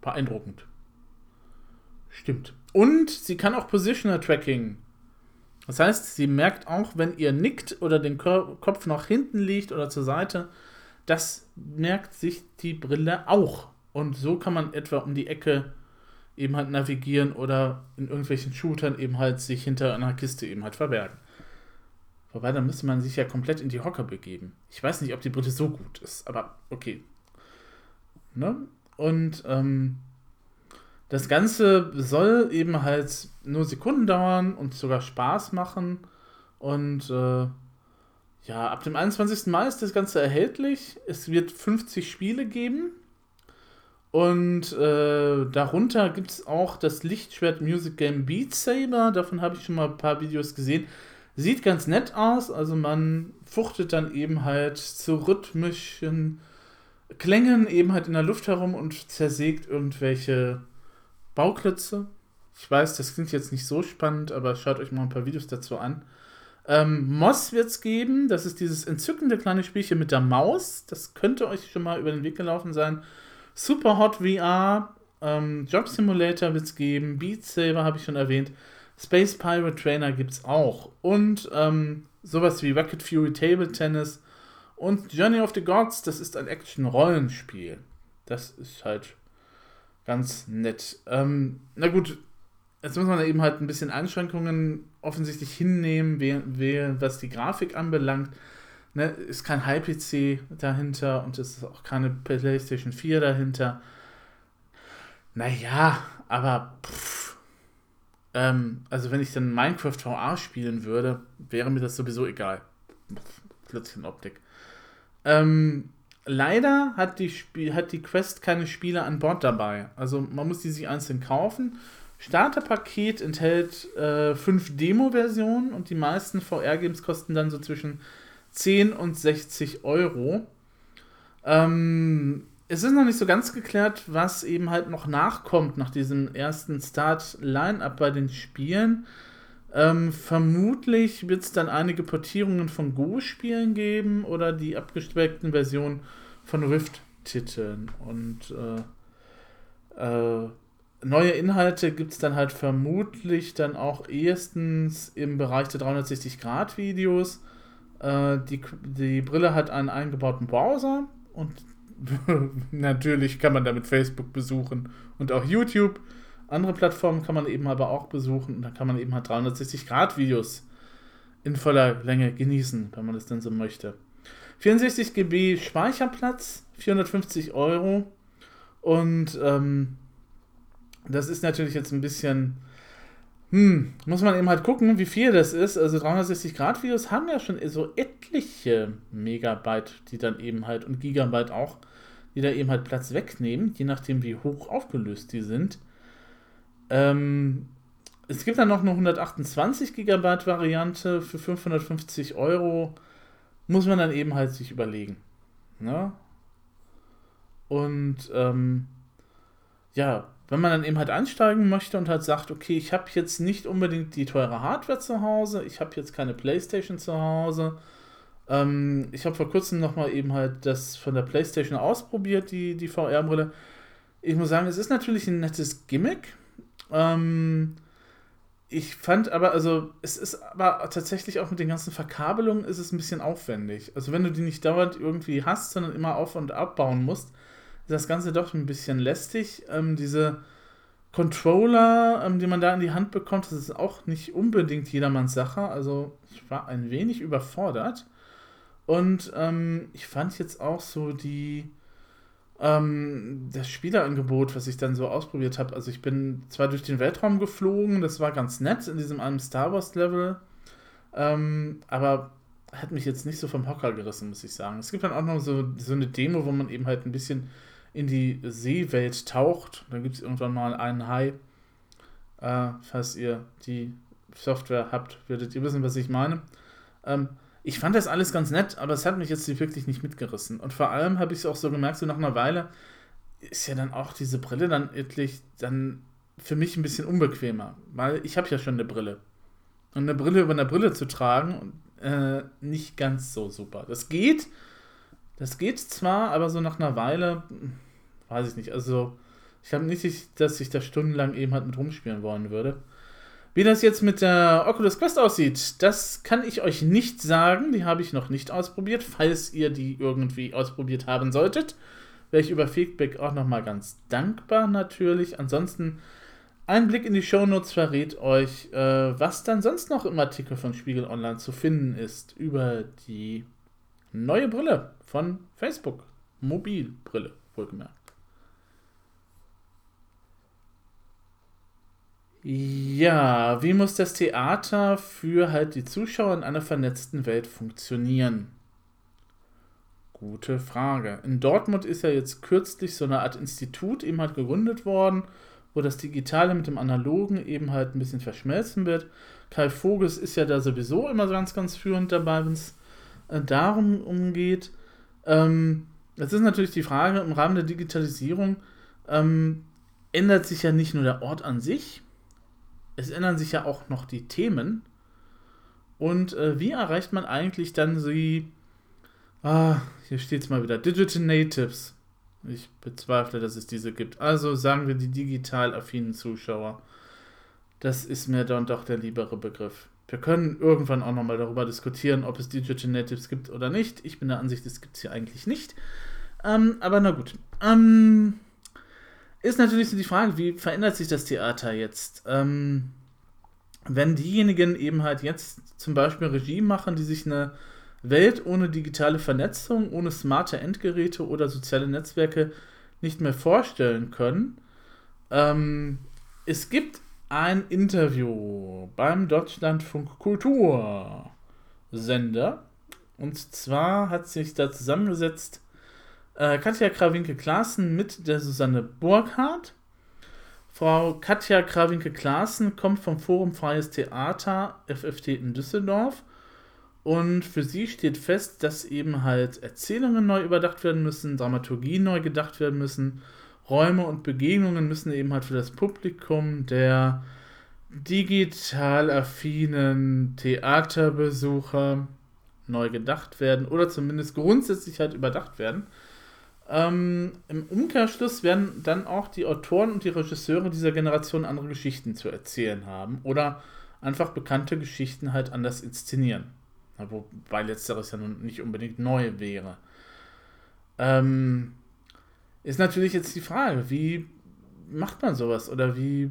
Beeindruckend. Stimmt. Und sie kann auch Positional Tracking. Das heißt, sie merkt auch, wenn ihr nickt oder den Kopf nach hinten liegt oder zur Seite, das merkt sich die Brille auch. Und so kann man etwa um die Ecke eben halt navigieren oder in irgendwelchen Shootern eben halt sich hinter einer Kiste eben halt verbergen. Wobei, dann müsste man sich ja komplett in die Hocker begeben. Ich weiß nicht, ob die Brille so gut ist, aber okay. Ne? Und ähm, das Ganze soll eben halt nur Sekunden dauern und sogar Spaß machen. Und äh, ja, ab dem 21. Mai ist das Ganze erhältlich. Es wird 50 Spiele geben. Und äh, darunter gibt es auch das Lichtschwert Music Game Beat Saber. Davon habe ich schon mal ein paar Videos gesehen. Sieht ganz nett aus. Also man fuchtet dann eben halt zu rhythmischen Klängen eben halt in der Luft herum und zersägt irgendwelche Bauklötze. Ich weiß, das klingt jetzt nicht so spannend, aber schaut euch mal ein paar Videos dazu an. Ähm, Moss wird es geben. Das ist dieses entzückende kleine Spielchen mit der Maus. Das könnte euch schon mal über den Weg gelaufen sein. Super Hot VR, ähm, Job Simulator wird es geben, Beat Saber habe ich schon erwähnt, Space Pirate Trainer gibt es auch und ähm, sowas wie Rocket Fury Table Tennis und Journey of the Gods, das ist ein Action-Rollenspiel. Das ist halt ganz nett. Ähm, na gut, jetzt muss man eben halt ein bisschen Einschränkungen offensichtlich hinnehmen, was die Grafik anbelangt ne, ist kein High-PC dahinter und es ist auch keine PlayStation 4 dahinter. Naja, aber pff, ähm, also wenn ich dann Minecraft VR spielen würde, wäre mir das sowieso egal. Plötzlich Optik. Ähm, leider hat die, hat die Quest keine Spiele an Bord dabei. Also man muss die sich einzeln kaufen. Starterpaket enthält äh, fünf Demo-Versionen und die meisten VR-Games kosten dann so zwischen 10 und 60 Euro. Ähm, es ist noch nicht so ganz geklärt, was eben halt noch nachkommt nach diesem ersten Start-Line-Up bei den Spielen. Ähm, vermutlich wird es dann einige Portierungen von Go-Spielen geben oder die abgespeckten Versionen von Rift-Titeln. Und äh, äh, neue Inhalte gibt es dann halt vermutlich dann auch erstens im Bereich der 360-Grad-Videos äh, die, die Brille hat einen eingebauten Browser und [LAUGHS] natürlich kann man damit Facebook besuchen und auch YouTube. Andere Plattformen kann man eben aber auch besuchen und da kann man eben halt 360-Grad-Videos in voller Länge genießen, wenn man das denn so möchte. 64 GB Speicherplatz, 450 Euro und ähm, das ist natürlich jetzt ein bisschen hm, muss man eben halt gucken, wie viel das ist. Also 360-Grad-Videos haben ja schon so etliche Megabyte, die dann eben halt und Gigabyte auch, die da eben halt Platz wegnehmen, je nachdem, wie hoch aufgelöst die sind. Ähm, es gibt dann noch eine 128 Gigabyte Variante für 550 Euro. Muss man dann eben halt sich überlegen. Ne? Und ähm, ja, wenn man dann eben halt einsteigen möchte und halt sagt, okay, ich habe jetzt nicht unbedingt die teure Hardware zu Hause, ich habe jetzt keine Playstation zu Hause, Ähm, ich habe vor kurzem nochmal eben halt das von der PlayStation ausprobiert, die, die VR-Brille. Ich muss sagen, es ist natürlich ein nettes Gimmick. Ähm, ich fand aber, also es ist aber tatsächlich auch mit den ganzen Verkabelungen ist es ein bisschen aufwendig. Also wenn du die nicht dauernd irgendwie hast, sondern immer auf und abbauen musst, das Ganze doch ein bisschen lästig. Ähm, diese Controller, ähm, die man da in die Hand bekommt, das ist auch nicht unbedingt jedermanns Sache. Also ich war ein wenig überfordert. Und ähm, ich fand jetzt auch so die ähm, das Spielerangebot, was ich dann so ausprobiert habe. Also ich bin zwar durch den Weltraum geflogen, das war ganz nett in diesem einem Star Wars Level, ähm, aber hat mich jetzt nicht so vom Hocker gerissen, muss ich sagen. Es gibt dann auch noch so, so eine Demo, wo man eben halt ein bisschen in die Seewelt taucht. Da gibt es irgendwann mal einen Hai. Äh, falls ihr die Software habt, werdet ihr wissen, was ich meine. Ähm, ich fand das alles ganz nett, aber es hat mich jetzt wirklich nicht mitgerissen. Und vor allem habe ich es auch so gemerkt, so nach einer Weile ist ja dann auch diese Brille dann endlich dann für mich ein bisschen unbequemer, weil ich habe ja schon eine Brille. Und eine Brille über eine Brille zu tragen, äh, nicht ganz so super. Das geht, das geht zwar, aber so nach einer Weile, weiß ich nicht, also ich habe nicht, dass ich da stundenlang eben halt mit rumspielen wollen würde. Wie das jetzt mit der Oculus Quest aussieht, das kann ich euch nicht sagen. Die habe ich noch nicht ausprobiert. Falls ihr die irgendwie ausprobiert haben solltet, wäre ich über Feedback auch nochmal ganz dankbar natürlich. Ansonsten ein Blick in die Shownotes verrät euch, äh, was dann sonst noch im Artikel von Spiegel Online zu finden ist über die neue Brille von Facebook. Mobilbrille, wohlgemerkt. Ja, wie muss das Theater für halt die Zuschauer in einer vernetzten Welt funktionieren? Gute Frage. In Dortmund ist ja jetzt kürzlich so eine Art Institut eben halt gegründet worden, wo das Digitale mit dem Analogen eben halt ein bisschen verschmelzen wird. Kai Voges ist ja da sowieso immer ganz, ganz führend dabei, wenn es äh, darum umgeht. Ähm, das ist natürlich die Frage, im Rahmen der Digitalisierung ähm, ändert sich ja nicht nur der Ort an sich, es ändern sich ja auch noch die Themen. Und äh, wie erreicht man eigentlich dann die, ah, hier steht es mal wieder, Digital Natives. Ich bezweifle, dass es diese gibt. Also sagen wir die digital affinen Zuschauer. Das ist mir dann doch der liebere Begriff. Wir können irgendwann auch nochmal darüber diskutieren, ob es Digital Natives gibt oder nicht. Ich bin der Ansicht, es gibt es hier eigentlich nicht. Ähm, aber na gut. Ähm, ist natürlich so die Frage, wie verändert sich das Theater jetzt? Ähm, wenn diejenigen eben halt jetzt zum Beispiel Regie machen, die sich eine Welt ohne digitale Vernetzung, ohne smarte Endgeräte oder soziale Netzwerke nicht mehr vorstellen können. Ähm, es gibt ein Interview beim Deutschlandfunk Kultur Sender. Und zwar hat sich da zusammengesetzt äh, Katja Krawinke-Klaassen mit der Susanne Burkhardt. Frau Katja Krawinke-Klaassen kommt vom Forum Freies Theater FFT in Düsseldorf. Und für sie steht fest, dass eben halt Erzählungen neu überdacht werden müssen, Dramaturgien neu gedacht werden müssen, Räume und Begegnungen müssen eben halt für das Publikum der digital affinen Theaterbesucher neu gedacht werden oder zumindest grundsätzlich halt überdacht werden. Ähm, Im Umkehrschluss werden dann auch die Autoren und die Regisseure dieser Generation andere Geschichten zu erzählen haben oder einfach bekannte Geschichten halt anders inszenieren. Wobei letzteres ja nun nicht unbedingt neu wäre. Ähm, ist natürlich jetzt die Frage, wie macht man sowas oder wie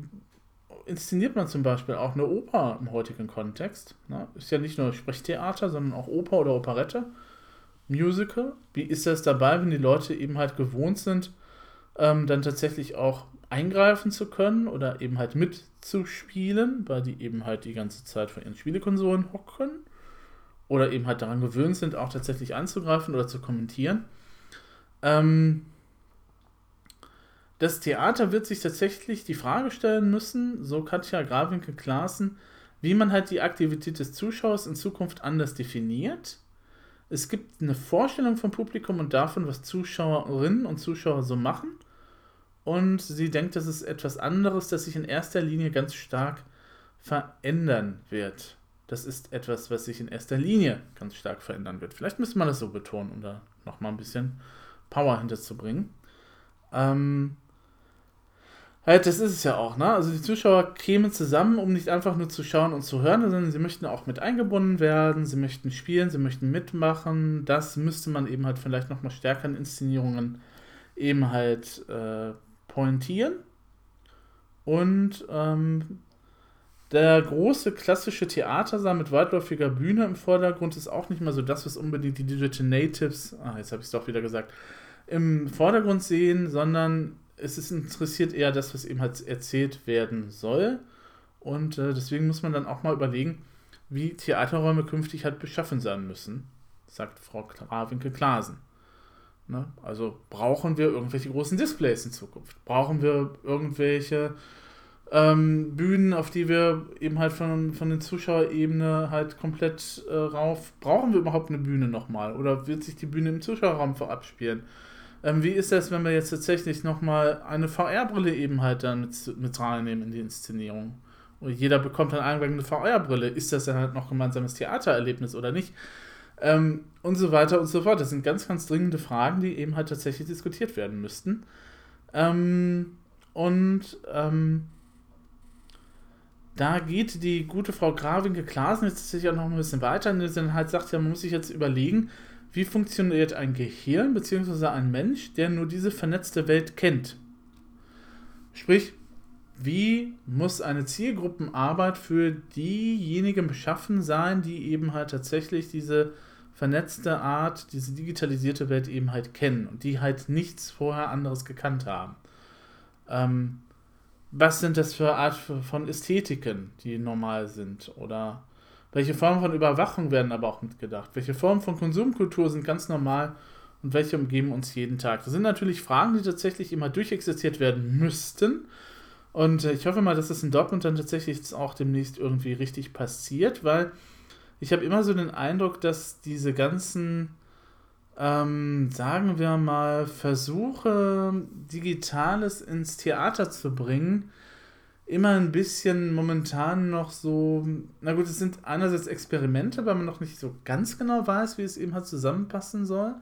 inszeniert man zum Beispiel auch eine Oper im heutigen Kontext? Ne? Ist ja nicht nur Sprechtheater, sondern auch Oper oder Operette. Musical? Wie ist das dabei, wenn die Leute eben halt gewohnt sind, ähm, dann tatsächlich auch eingreifen zu können oder eben halt mitzuspielen, weil die eben halt die ganze Zeit vor ihren Spielekonsolen hocken oder eben halt daran gewöhnt sind, auch tatsächlich anzugreifen oder zu kommentieren. Ähm, das Theater wird sich tatsächlich die Frage stellen müssen, so Katja Grawinke-Klaassen, wie man halt die Aktivität des Zuschauers in Zukunft anders definiert es gibt eine Vorstellung vom Publikum und davon, was Zuschauerinnen und Zuschauer so machen. Und sie denkt, das ist etwas anderes, das sich in erster Linie ganz stark verändern wird. das ist etwas, was sich in erster Linie ganz stark verändern wird. Vielleicht müsste man das so betonen, um da nochmal ein bisschen Power hinterzubringen. Ähm, halt, das ist es ja auch, ne? Also die Zuschauer kämen zusammen, um nicht einfach nur zu schauen und zu hören, sondern sie möchten auch mit eingebunden werden, sie möchten spielen, sie möchten mitmachen. Das müsste man eben halt vielleicht nochmal stärker in Inszenierungen eben halt äh, pointieren. Und ähm, der große klassische Theatersaal mit weitläufiger Bühne im Vordergrund ist auch nicht mal so das, was unbedingt die Digital Natives, ah, jetzt habe ich es doch wieder gesagt, im Vordergrund sehen, sondern es ist interessiert eher das, was eben halt erzählt werden soll. Und äh, deswegen muss man dann auch mal überlegen, wie Theaterräume künftig halt beschaffen sein müssen, sagt Frau Krawinkel-Klasen. Ne? Also brauchen wir irgendwelche großen Displays in Zukunft? Brauchen wir irgendwelche ähm, Bühnen, auf die wir eben halt von, von der Zuschauerebene halt komplett äh, rauf. Brauchen wir überhaupt eine Bühne nochmal? Oder wird sich die Bühne im Zuschauerraum verabspielen? Ähm, wie ist das, wenn wir jetzt tatsächlich nochmal eine VR-Brille eben halt dann mit, mit reinnehmen in die Inszenierung? Und jeder bekommt dann irgendwann eine VR-Brille. Ist das dann halt noch gemeinsames Theatererlebnis oder nicht? Ähm, und so weiter und so fort. Das sind ganz, ganz dringende Fragen, die eben halt tatsächlich diskutiert werden müssten. Ähm, und ähm, da geht die gute Frau Gravinke Klasen jetzt tatsächlich auch noch ein bisschen weiter, indem sie dann halt sagt, ja, man muss sich jetzt überlegen, wie funktioniert ein Gehirn bzw. ein Mensch, der nur diese vernetzte Welt kennt. Sprich, wie muss eine Zielgruppenarbeit für diejenigen beschaffen sein, die eben halt tatsächlich diese vernetzte Art, diese digitalisierte Welt eben halt kennen und die halt nichts vorher anderes gekannt haben. Ähm, was sind das für Art von Ästhetiken, die normal sind? Oder welche Formen von Überwachung werden aber auch mitgedacht? Welche Formen von Konsumkultur sind ganz normal und welche umgeben uns jeden Tag? Das sind natürlich Fragen, die tatsächlich immer durchexistiert werden müssten. Und äh, ich hoffe mal, dass das in Dortmund dann tatsächlich auch demnächst irgendwie richtig passiert, weil ich habe immer so den Eindruck, dass diese ganzen ähm, sagen wir mal, versuche, Digitales ins Theater zu bringen, immer ein bisschen momentan noch so, na gut, es sind einerseits Experimente, weil man noch nicht so ganz genau weiß, wie es eben halt zusammenpassen soll.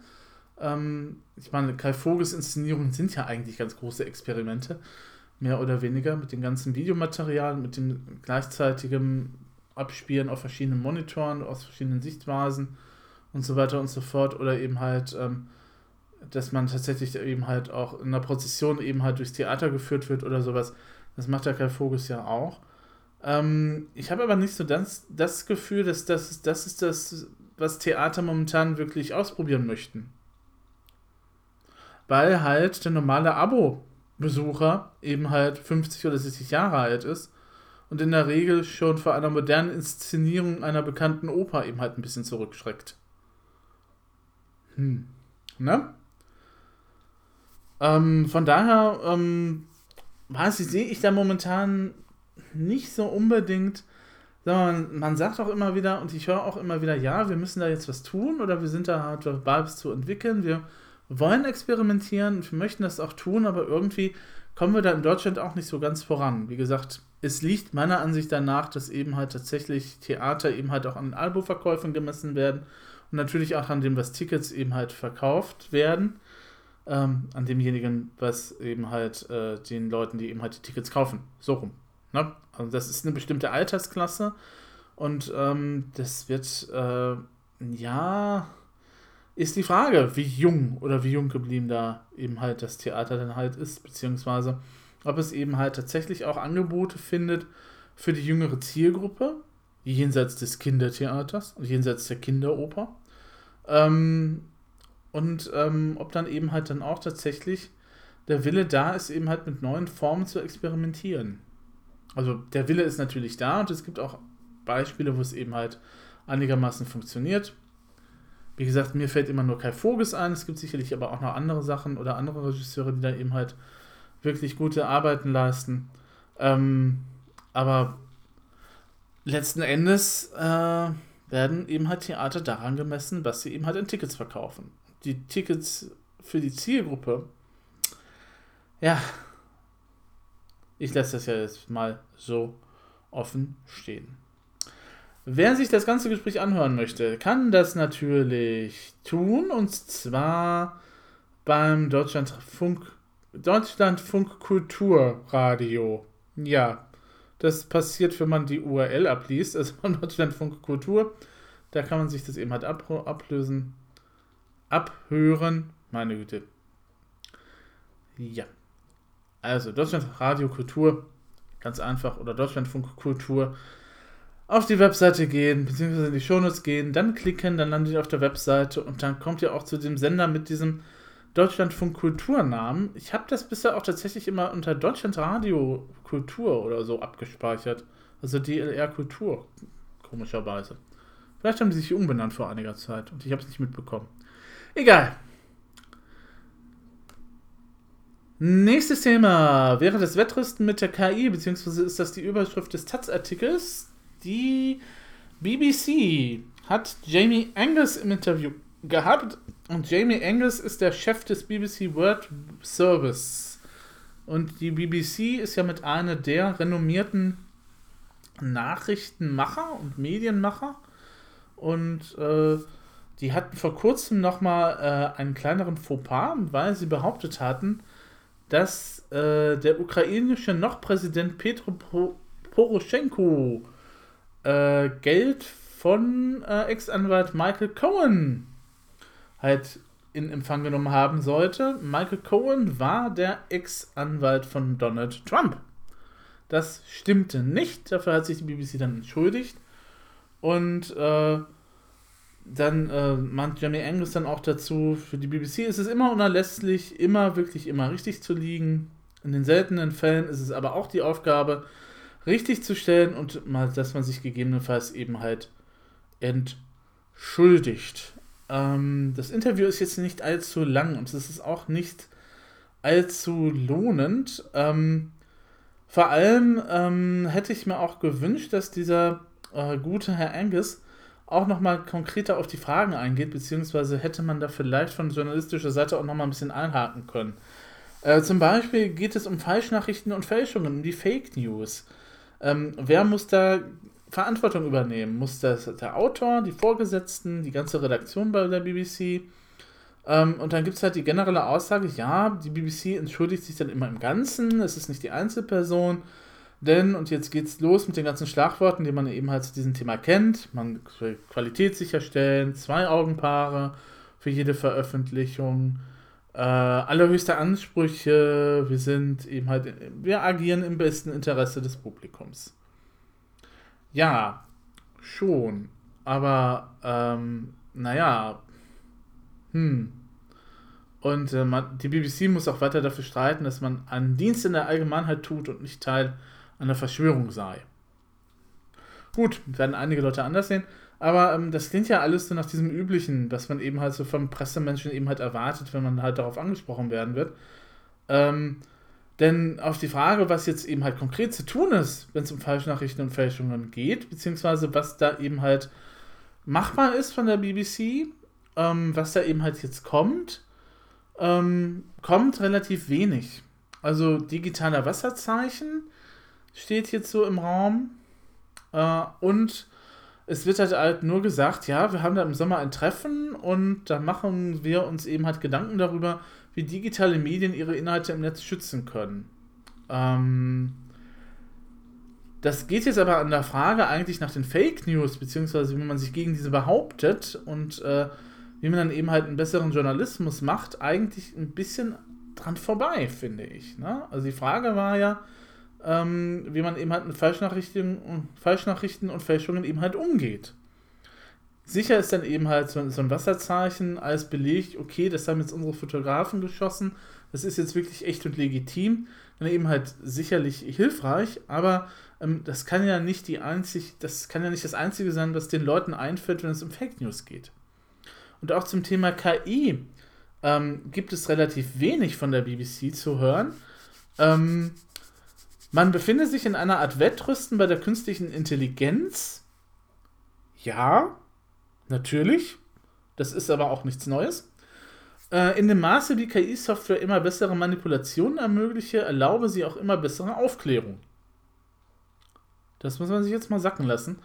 Ähm, ich meine, Kai Vogels Inszenierungen sind ja eigentlich ganz große Experimente, mehr oder weniger, mit dem ganzen Videomaterial, mit dem gleichzeitigen Abspielen auf verschiedenen Monitoren, aus verschiedenen Sichtweisen und so weiter und so fort. Oder eben halt, ähm, dass man tatsächlich eben halt auch in einer Prozession eben halt durchs Theater geführt wird oder sowas. Das macht der Kai Voges ja auch. Ähm, ich habe aber nicht so das, das Gefühl, dass das, das ist das, was Theater momentan wirklich ausprobieren möchten. Weil halt der normale Abo-Besucher eben halt 50 oder 60 Jahre alt ist und in der Regel schon vor einer modernen Inszenierung einer bekannten Oper eben halt ein bisschen zurückschreckt. Hm. Ne? Ähm, von daher, ähm, weiß ich, sehe ich da momentan nicht so unbedingt. Man, man sagt auch immer wieder, und ich höre auch immer wieder, ja, wir müssen da jetzt was tun oder wir sind da halt dabei, es zu entwickeln. Wir wollen experimentieren und wir möchten das auch tun, aber irgendwie kommen wir da in Deutschland auch nicht so ganz voran. Wie gesagt, es liegt meiner Ansicht danach, dass eben halt tatsächlich Theater eben halt auch an den Albuverkäufen gemessen werden und natürlich auch an dem, was Tickets eben halt verkauft werden. Ähm, an demjenigen, was eben halt äh, den Leuten, die eben halt die Tickets kaufen. So rum. Ne? Also das ist eine bestimmte Altersklasse und ähm, das wird, äh, ja, ist die Frage, wie jung oder wie jung geblieben da eben halt das Theater dann halt ist, beziehungsweise ob es eben halt tatsächlich auch Angebote findet für die jüngere Zielgruppe, jenseits des Kindertheaters und jenseits der Kinderoper. Ähm, und ähm, ob dann eben halt dann auch tatsächlich der Wille da ist, eben halt mit neuen Formen zu experimentieren. Also der Wille ist natürlich da und es gibt auch Beispiele, wo es eben halt einigermaßen funktioniert. Wie gesagt, mir fällt immer nur Kai Voges ein. Es gibt sicherlich aber auch noch andere Sachen oder andere Regisseure, die da eben halt wirklich gute Arbeiten leisten. Ähm, aber letzten Endes äh, werden eben halt Theater daran gemessen, was sie eben halt in Tickets verkaufen. Die Tickets für die Zielgruppe, ja, ich lasse das ja jetzt mal so offen stehen. Wer sich das ganze Gespräch anhören möchte, kann das natürlich tun und zwar beim Deutschlandfunk, Deutschlandfunk Kulturradio. Ja, das passiert, wenn man die URL abliest, also [LAUGHS] beim Deutschlandfunk Kultur. Da kann man sich das eben halt ablösen, abhören. Meine Güte. Ja. Also Deutschlandradio Kultur, ganz einfach, oder Deutschlandfunk Kultur. Auf die Webseite gehen, beziehungsweise in die Shownotes gehen, dann klicken, dann landet ihr auf der Webseite und dann kommt ihr auch zu dem Sender mit diesem Deutschlandfunk Kulturnamen. Ich habe das bisher auch tatsächlich immer unter Deutschlandradio Kultur oder so abgespeichert. Also DLR Kultur, komischerweise. Vielleicht haben die sich umbenannt vor einiger Zeit und ich habe es nicht mitbekommen. Egal. Nächstes Thema wäre das Wettrüsten mit der KI, beziehungsweise ist das die Überschrift des Taz-Artikels. Die BBC hat Jamie Angus im Interview gehabt und Jamie Angus ist der Chef des BBC World Service. Und die BBC ist ja mit einer der renommierten Nachrichtenmacher und Medienmacher. Und äh, die hatten vor kurzem nochmal äh, einen kleineren Fauxpas, weil sie behauptet hatten, dass äh, der ukrainische noch Präsident Petro Poroschenko äh, Geld von äh, Ex-Anwalt Michael Cohen halt in Empfang genommen haben sollte. Michael Cohen war der Ex-Anwalt von Donald Trump. Das stimmte nicht, dafür hat sich die BBC dann entschuldigt. Und äh, dann äh, meint Jamie Angus dann auch dazu, für die BBC ist es immer unerlässlich, immer wirklich immer richtig zu liegen. In den seltenen Fällen ist es aber auch die Aufgabe, richtig zu stellen und mal, dass man sich gegebenenfalls eben halt entschuldigt. Ähm, das Interview ist jetzt nicht allzu lang und es ist auch nicht allzu lohnend. Ähm, vor allem ähm, hätte ich mir auch gewünscht, dass dieser äh, gute Herr Angus auch nochmal konkreter auf die Fragen eingeht, beziehungsweise hätte man da vielleicht von journalistischer Seite auch nochmal ein bisschen einhaken können. Äh, zum Beispiel geht es um Falschnachrichten und Fälschungen, um die Fake News. Ähm, wer muss da Verantwortung übernehmen? Muss das der Autor, die Vorgesetzten, die ganze Redaktion bei der BBC? Ähm, und dann gibt es halt die generelle Aussage, ja, die BBC entschuldigt sich dann immer im Ganzen, es ist nicht die Einzelperson. Denn, und jetzt geht's los mit den ganzen Schlagworten, die man eben halt zu diesem Thema kennt. Man Qualität sicherstellen, zwei Augenpaare für jede Veröffentlichung, äh, allerhöchste Ansprüche, wir sind eben halt, wir agieren im besten Interesse des Publikums. Ja, schon. Aber, ähm, naja, hm. Und äh, man, die BBC muss auch weiter dafür streiten, dass man einen Dienst in der Allgemeinheit tut und nicht Teil einer Verschwörung sei. Gut, werden einige Leute anders sehen, aber ähm, das klingt ja alles so nach diesem üblichen, was man eben halt so vom Pressemenschen eben halt erwartet, wenn man halt darauf angesprochen werden wird. Ähm, denn auf die Frage, was jetzt eben halt konkret zu tun ist, wenn es um Falschnachrichten und Fälschungen geht, beziehungsweise was da eben halt machbar ist von der BBC, ähm, was da eben halt jetzt kommt, ähm, kommt relativ wenig. Also digitaler Wasserzeichen steht jetzt so im Raum. Äh, und es wird halt, halt nur gesagt, ja, wir haben da im Sommer ein Treffen und da machen wir uns eben halt Gedanken darüber, wie digitale Medien ihre Inhalte im Netz schützen können. Ähm, das geht jetzt aber an der Frage eigentlich nach den Fake News, beziehungsweise wie man sich gegen diese behauptet und äh, wie man dann eben halt einen besseren Journalismus macht, eigentlich ein bisschen dran vorbei, finde ich. Ne? Also die Frage war ja, ähm, wie man eben halt mit Falschnachrichten, Falschnachrichten und Fälschungen eben halt umgeht. Sicher ist dann eben halt so, so ein Wasserzeichen als Beleg, okay, das haben jetzt unsere Fotografen geschossen, das ist jetzt wirklich echt und legitim, dann eben halt sicherlich hilfreich, aber ähm, das kann ja nicht die einzig, das kann ja nicht das Einzige sein, was den Leuten einfällt, wenn es um Fake News geht. Und auch zum Thema KI ähm, gibt es relativ wenig von der BBC zu hören. Ähm, man befindet sich in einer Art Wettrüsten bei der künstlichen Intelligenz. Ja, natürlich. Das ist aber auch nichts Neues. Äh, in dem Maße, wie KI-Software immer bessere Manipulationen ermögliche, erlaube sie auch immer bessere Aufklärung. Das muss man sich jetzt mal sacken lassen.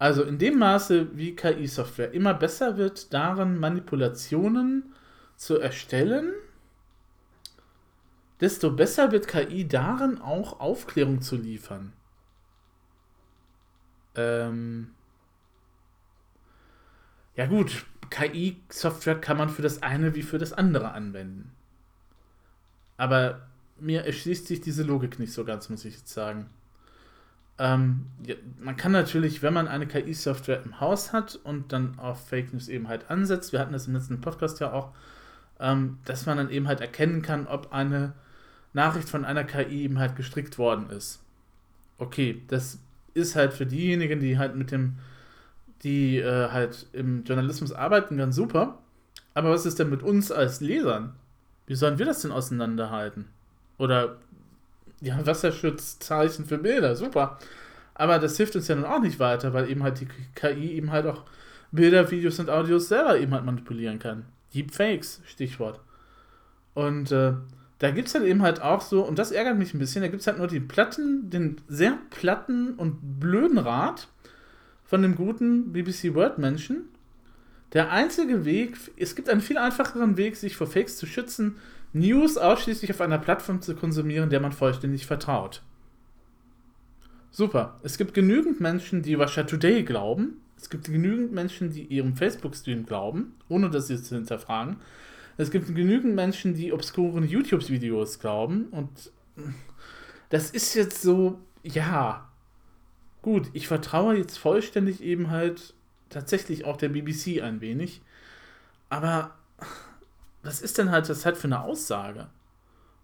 Also in dem Maße, wie KI-Software immer besser wird, darin Manipulationen zu erstellen, desto besser wird KI darin auch Aufklärung zu liefern. Ähm ja gut, KI-Software kann man für das eine wie für das andere anwenden. Aber mir erschließt sich diese Logik nicht so ganz, muss ich jetzt sagen. Ähm, ja, man kann natürlich, wenn man eine KI-Software im Haus hat und dann auf Fake News eben halt ansetzt, wir hatten das im letzten Podcast ja auch, ähm, dass man dann eben halt erkennen kann, ob eine Nachricht von einer KI eben halt gestrickt worden ist. Okay, das ist halt für diejenigen, die halt mit dem, die äh, halt im Journalismus arbeiten, ganz super. Aber was ist denn mit uns als Lesern? Wie sollen wir das denn auseinanderhalten? Oder ja, Wasserschutzzeichen für Bilder, super. Aber das hilft uns ja nun auch nicht weiter, weil eben halt die KI eben halt auch Bilder, Videos und Audios selber eben halt manipulieren kann. Deepfakes, Stichwort. Und äh, da gibt es halt eben halt auch so, und das ärgert mich ein bisschen, da gibt es halt nur den platten, den sehr platten und blöden Rat von dem guten BBC Word Menschen. Der einzige Weg, es gibt einen viel einfacheren Weg, sich vor Fakes zu schützen, News ausschließlich auf einer Plattform zu konsumieren, der man vollständig vertraut. Super. Es gibt genügend Menschen, die Russia Today glauben. Es gibt genügend Menschen, die ihrem Facebook-Stream glauben, ohne das jetzt zu hinterfragen. Es gibt genügend Menschen, die obskuren YouTube-Videos glauben. Und das ist jetzt so, ja. Gut, ich vertraue jetzt vollständig eben halt tatsächlich auch der BBC ein wenig. Aber was ist denn halt das halt für eine Aussage?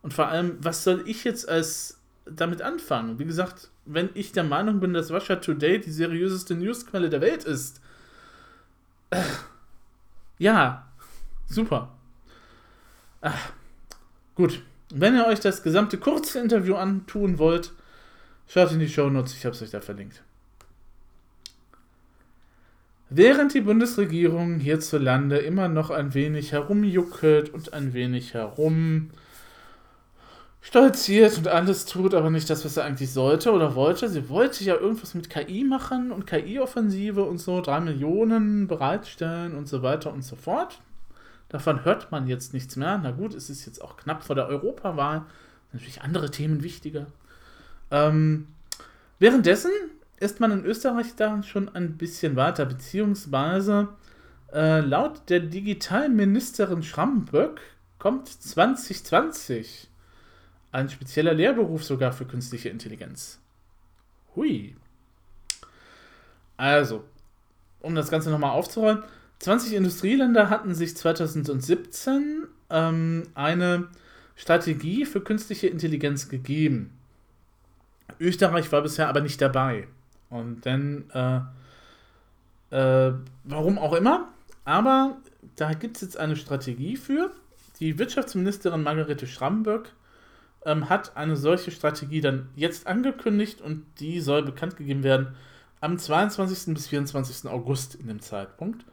Und vor allem, was soll ich jetzt als damit anfangen? Wie gesagt, wenn ich der Meinung bin, dass Russia Today die seriöseste Newsquelle der Welt ist, äh, ja, super. Ach, gut. Wenn ihr euch das gesamte kurze Interview antun wollt, schaut in die Show Notes, ich habe es euch da verlinkt. Während die Bundesregierung hierzulande immer noch ein wenig herumjuckelt und ein wenig herum stolziert und alles tut, aber nicht das, was sie eigentlich sollte oder wollte. Sie wollte ja irgendwas mit KI machen und KI-Offensive und so, drei Millionen bereitstellen und so weiter und so fort. Davon hört man jetzt nichts mehr. Na gut, es ist jetzt auch knapp vor der Europawahl. Natürlich andere Themen wichtiger. Ähm, währenddessen ist man in Österreich da schon ein bisschen weiter, beziehungsweise äh, laut der Digitalministerin Schramböck kommt 2020 ein spezieller Lehrberuf sogar für künstliche Intelligenz. Hui. Also, um das Ganze nochmal aufzurollen, 20 Industrieländer hatten sich 2017 ähm, eine Strategie für künstliche Intelligenz gegeben. Österreich war bisher aber nicht dabei. Und dann, äh, äh, warum auch immer, aber da gibt es jetzt eine Strategie für. Die Wirtschaftsministerin Margarete Schramböck ähm, hat eine solche Strategie dann jetzt angekündigt und die soll bekannt gegeben werden am 22. bis 24. August in dem Zeitpunkt.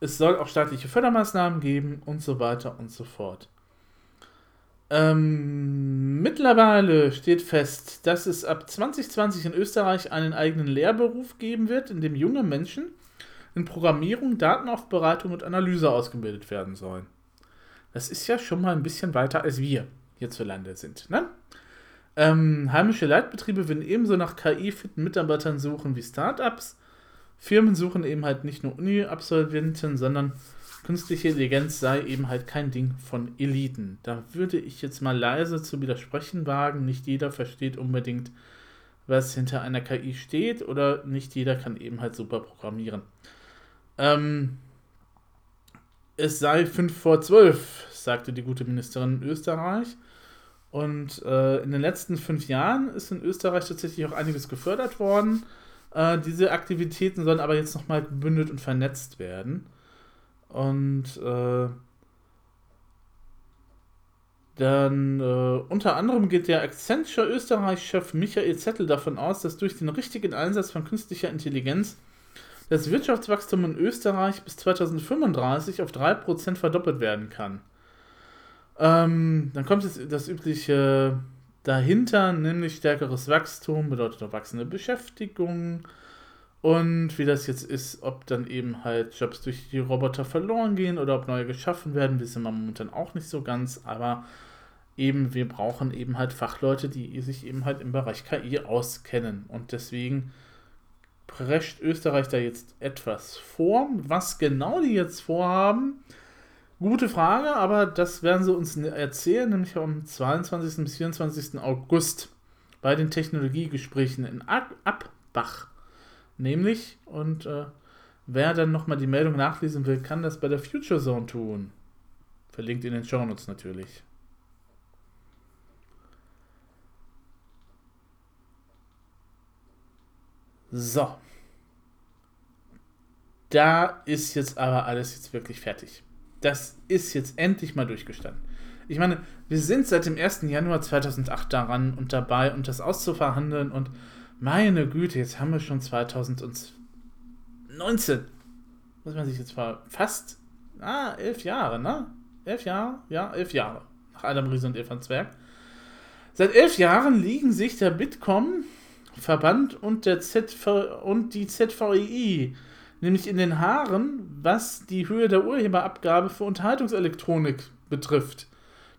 Es soll auch staatliche Fördermaßnahmen geben und so weiter und so fort. Ähm, mittlerweile steht fest, dass es ab 2020 in Österreich einen eigenen Lehrberuf geben wird, in dem junge Menschen in Programmierung, Datenaufbereitung und Analyse ausgebildet werden sollen. Das ist ja schon mal ein bisschen weiter als wir hierzulande sind. Ne? Ähm, heimische Leitbetriebe werden ebenso nach KI-fitten Mitarbeitern suchen wie Startups. Firmen suchen eben halt nicht nur Uni-Absolventen, sondern künstliche Intelligenz sei eben halt kein Ding von Eliten. Da würde ich jetzt mal leise zu widersprechen wagen. Nicht jeder versteht unbedingt, was hinter einer KI steht oder nicht jeder kann eben halt super programmieren. Ähm, es sei 5 vor 12, sagte die gute Ministerin in Österreich. Und äh, in den letzten fünf Jahren ist in Österreich tatsächlich auch einiges gefördert worden. Äh, diese Aktivitäten sollen aber jetzt nochmal gebündelt und vernetzt werden. Und äh, dann äh, unter anderem geht der Accenture Österreich-Chef Michael Zettel davon aus, dass durch den richtigen Einsatz von künstlicher Intelligenz das Wirtschaftswachstum in Österreich bis 2035 auf 3% verdoppelt werden kann. Ähm, dann kommt jetzt das übliche dahinter, nämlich stärkeres Wachstum, bedeutet auch wachsende Beschäftigung Und wie das jetzt ist, ob dann eben halt Jobs durch die Roboter verloren gehen oder ob neue geschaffen werden, wissen wir momentan auch nicht so ganz. Aber eben, wir brauchen eben halt Fachleute, die sich eben halt im Bereich KI auskennen. Und deswegen prescht Österreich da jetzt etwas vor. Was genau die jetzt vorhaben, gute Frage, aber das werden sie uns erzählen, nämlich am 22. bis 24. August bei den Technologiegesprächen in Abbach. Nämlich, und äh, wer dann nochmal die Meldung nachlesen will, kann das bei der Future Zone tun. Verlinkt in den Show Notes natürlich. So. Da ist jetzt aber alles jetzt wirklich fertig. Das ist jetzt endlich mal durchgestanden. Ich meine, wir sind seit dem 1. Januar 2008 daran und dabei, und das auszuverhandeln und meine Güte, jetzt haben wir schon 2019. Muss man sich jetzt mal fast, ah, elf Jahre, ne? Elf Jahre? Ja, elf Jahre. Nach Adam Riese und Eva Zwerg. Seit elf Jahren liegen sich der Bitkom Verband und, und die ZVEI nämlich in den Haaren, was die Höhe der Urheberabgabe für Unterhaltungselektronik betrifft.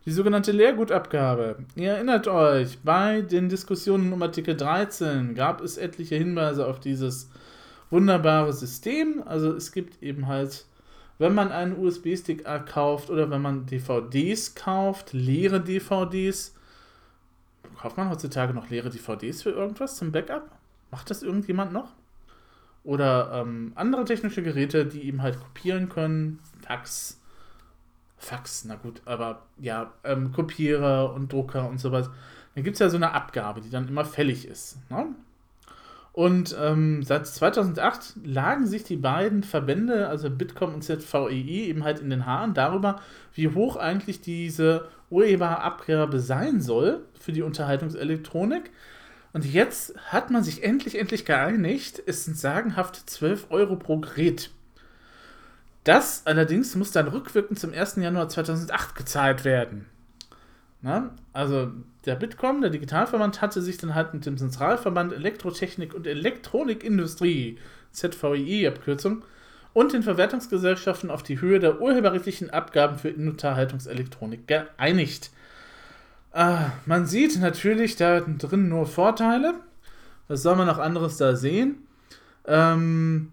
Die sogenannte Lehrgutabgabe. Ihr erinnert euch, bei den Diskussionen um Artikel 13 gab es etliche Hinweise auf dieses wunderbare System. Also es gibt eben halt, wenn man einen USB-Stick kauft oder wenn man DVDs kauft, leere DVDs. Kauft man heutzutage noch leere DVDs für irgendwas zum Backup? Macht das irgendjemand noch? Oder ähm, andere technische Geräte, die eben halt kopieren können. Fax, Fax, na gut, aber ja, ähm, Kopierer und Drucker und sowas. Dann gibt es ja so eine Abgabe, die dann immer fällig ist. Ne? Und ähm, seit 2008 lagen sich die beiden Verbände, also Bitkom und ZVEI, eben halt in den Haaren darüber, wie hoch eigentlich diese Urheberabgabe sein soll für die Unterhaltungselektronik. Und jetzt hat man sich endlich, endlich geeinigt. Es sind sagenhaft 12 Euro pro Gerät. Das allerdings muss dann rückwirkend zum 1. Januar 2008 gezahlt werden. Na? Also der Bitkom, der Digitalverband, hatte sich dann halt mit dem Zentralverband Elektrotechnik und Elektronikindustrie, ZVI-Abkürzung, und den Verwertungsgesellschaften auf die Höhe der urheberrechtlichen Abgaben für Unterhaltungselektronik geeinigt. Äh, man sieht natürlich da drin nur Vorteile. Was soll man noch anderes da sehen? Ähm,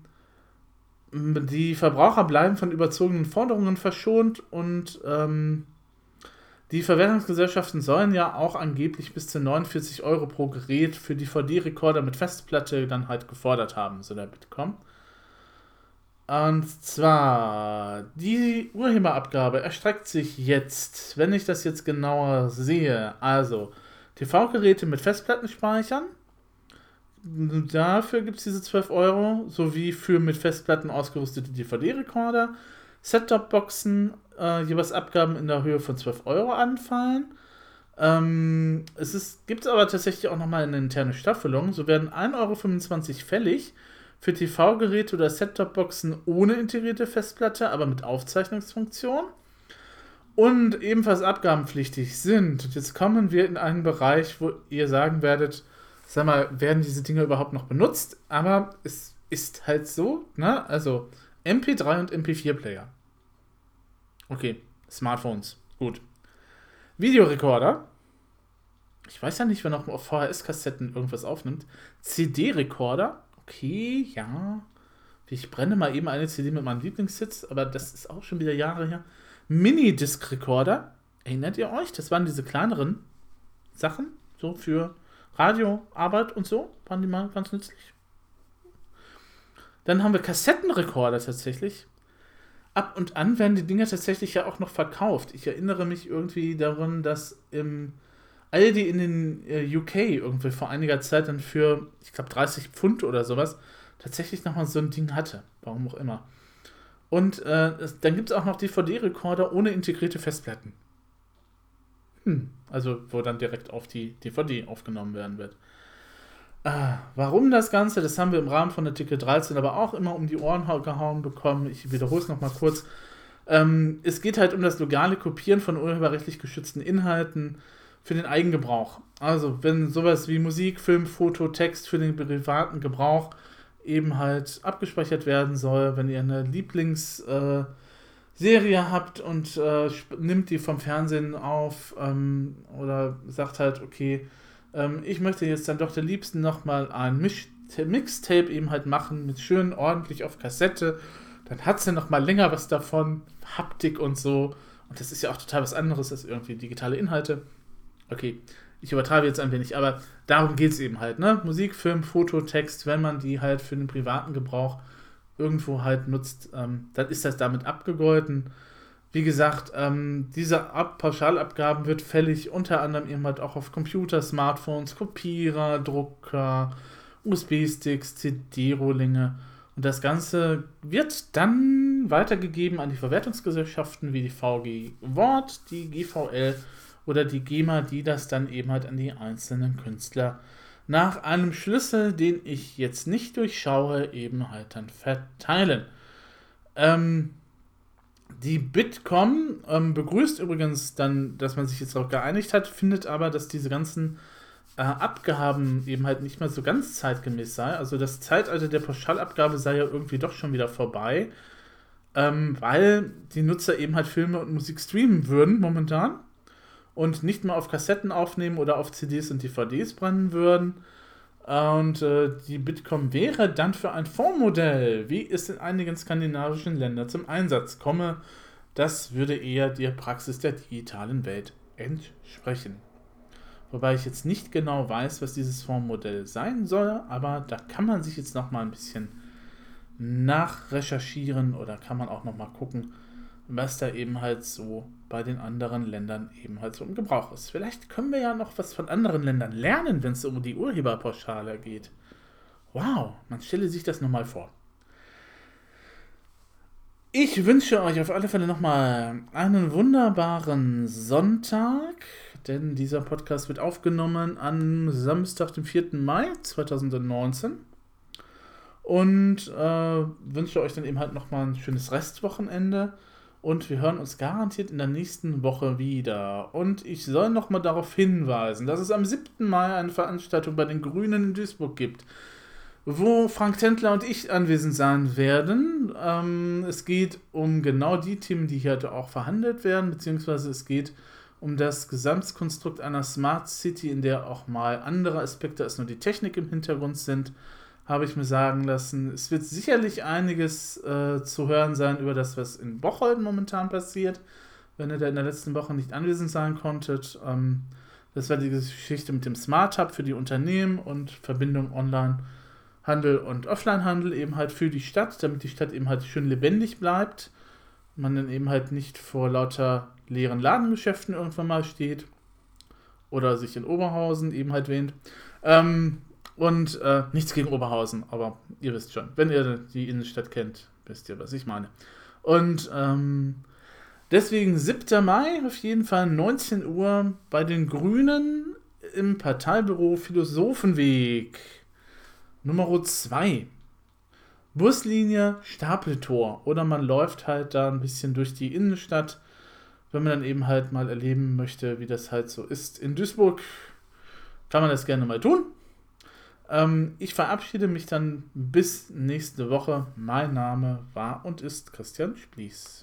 die Verbraucher bleiben von überzogenen Forderungen verschont und ähm, die Verwertungsgesellschaften sollen ja auch angeblich bis zu 49 Euro pro Gerät für DVD-Rekorder mit Festplatte dann halt gefordert haben, so der Bitkom. Und zwar, die Urheberabgabe erstreckt sich jetzt, wenn ich das jetzt genauer sehe, also TV-Geräte mit Festplattenspeichern, Dafür gibt es diese 12 Euro, sowie für mit Festplatten ausgerüstete DVD-Rekorder, Set-Top-Boxen, äh, jeweils Abgaben in der Höhe von 12 Euro anfallen. Ähm, es gibt aber tatsächlich auch nochmal eine interne Staffelung. So werden 1,25 Euro fällig für TV-Geräte oder Set-Top-Boxen ohne integrierte Festplatte, aber mit Aufzeichnungsfunktion. Und ebenfalls abgabenpflichtig sind. Und jetzt kommen wir in einen Bereich, wo ihr sagen werdet, sag mal, werden diese Dinge überhaupt noch benutzt? Aber es ist halt so, ne? Also MP3 und MP4-Player. Okay, Smartphones, gut. Videorekorder. Ich weiß ja nicht, wer noch auf VHS-Kassetten irgendwas aufnimmt. CD-Rekorder. Okay, ja. Ich brenne mal eben eine CD mit meinem Lieblingssitz, aber das ist auch schon wieder Jahre her. Mini-Disc-Rekorder. Erinnert ihr euch? Das waren diese kleineren Sachen, so für Radioarbeit und so, waren die mal ganz nützlich. Dann haben wir Kassettenrekorder tatsächlich. Ab und an werden die Dinger tatsächlich ja auch noch verkauft. Ich erinnere mich irgendwie daran, dass im Aldi in den äh, UK irgendwie vor einiger Zeit dann für, ich glaube, 30 Pfund oder sowas tatsächlich nochmal so ein Ding hatte. Warum auch immer. Und äh, dann gibt es auch noch DVD-Rekorder ohne integrierte Festplatten. Hm, also wo dann direkt auf die DVD aufgenommen werden wird. Ah, warum das Ganze? Das haben wir im Rahmen von Artikel 13 aber auch immer um die Ohren gehauen bekommen. Ich wiederhole es nochmal kurz. Ähm, es geht halt um das legale Kopieren von urheberrechtlich geschützten Inhalten für den Eigengebrauch. Also wenn sowas wie Musik, Film, Foto, Text für den privaten Gebrauch eben halt abgespeichert werden soll, wenn ihr eine Lieblingsserie äh, habt und äh, nimmt die vom Fernsehen auf ähm, oder sagt halt, okay, ähm, ich möchte jetzt dann doch der Liebsten nochmal ein Mixtape eben halt machen mit schön ordentlich auf Kassette, dann hat sie nochmal länger was davon, Haptik und so. Und das ist ja auch total was anderes als irgendwie digitale Inhalte. Okay, ich übertreibe jetzt ein wenig, aber darum geht es eben halt, ne? Musik, Film, Foto, Text, wenn man die halt für den privaten Gebrauch irgendwo halt nutzt, ähm, dann ist das damit abgegolten. Wie gesagt, ähm, diese Ab Pauschalabgaben wird fällig unter anderem eben halt auch auf Computer, Smartphones, Kopierer, Drucker, USB-Sticks, CD-Rohlinge. Und das Ganze wird dann weitergegeben an die Verwertungsgesellschaften wie die VG Wort, die GVL oder die GEMA, die das dann eben halt an die einzelnen Künstler nach einem Schlüssel, den ich jetzt nicht durchschaue, eben halt dann verteilen. Ähm, die Bitkom ähm, begrüßt übrigens dann, dass man sich jetzt darauf geeinigt hat, findet aber, dass diese ganzen äh, Abgaben eben halt nicht mehr so ganz zeitgemäß sei. Also das Zeitalter der Pauschalabgabe sei ja irgendwie doch schon wieder vorbei, ähm, weil die Nutzer eben halt Filme und Musik streamen würden momentan und nicht mehr auf Kassetten aufnehmen oder auf CDs und DVDs brennen würden. Und äh, die Bitkom wäre dann für ein Fondsmodell, wie es in einigen skandinavischen Ländern zum Einsatz komme. Das würde eher der Praxis der digitalen Welt entsprechen. Wobei ich jetzt nicht genau weiß, was dieses Fondsmodell sein soll, aber da kann man sich jetzt noch mal ein bisschen nachrecherchieren oder kann man auch noch mal gucken, was da eben halt so bei den anderen Ländern eben halt so im Gebrauch ist. Vielleicht können wir ja noch was von anderen Ländern lernen, wenn es um die Urheberpauschale geht. Wow, man stelle sich das nochmal vor. Ich wünsche euch auf alle Fälle nochmal einen wunderbaren Sonntag, denn dieser Podcast wird aufgenommen am Samstag, dem 4. Mai 2019. Und äh, wünsche euch dann eben halt nochmal ein schönes Restwochenende. Und wir hören uns garantiert in der nächsten Woche wieder. Und ich soll nochmal darauf hinweisen, dass es am 7. Mai eine Veranstaltung bei den Grünen in Duisburg gibt, wo Frank Tendler und ich anwesend sein werden. Ähm, es geht um genau die Themen, die hier auch verhandelt werden, beziehungsweise es geht um das Gesamtkonstrukt einer Smart City, in der auch mal andere Aspekte als nur die Technik im Hintergrund sind habe ich mir sagen lassen. Es wird sicherlich einiges äh, zu hören sein über das, was in Bocholt momentan passiert, wenn ihr da in der letzten Woche nicht anwesend sein konntet. Ähm, das war die Geschichte mit dem Smart Hub für die Unternehmen und Verbindung Online-Handel und Offline-Handel eben halt für die Stadt, damit die Stadt eben halt schön lebendig bleibt. Man dann eben halt nicht vor lauter leeren Ladengeschäften irgendwann mal steht oder sich in Oberhausen eben halt wähnt. Ähm, und äh, nichts gegen Oberhausen, aber ihr wisst schon, wenn ihr die Innenstadt kennt, wisst ihr, was ich meine. Und ähm, deswegen 7. Mai, auf jeden Fall 19 Uhr bei den Grünen im Parteibüro Philosophenweg Nummer 2. Buslinie Stapeltor. Oder man läuft halt da ein bisschen durch die Innenstadt, wenn man dann eben halt mal erleben möchte, wie das halt so ist. In Duisburg kann man das gerne mal tun. Ähm, ich verabschiede mich dann bis nächste Woche. Mein Name war und ist Christian Splies.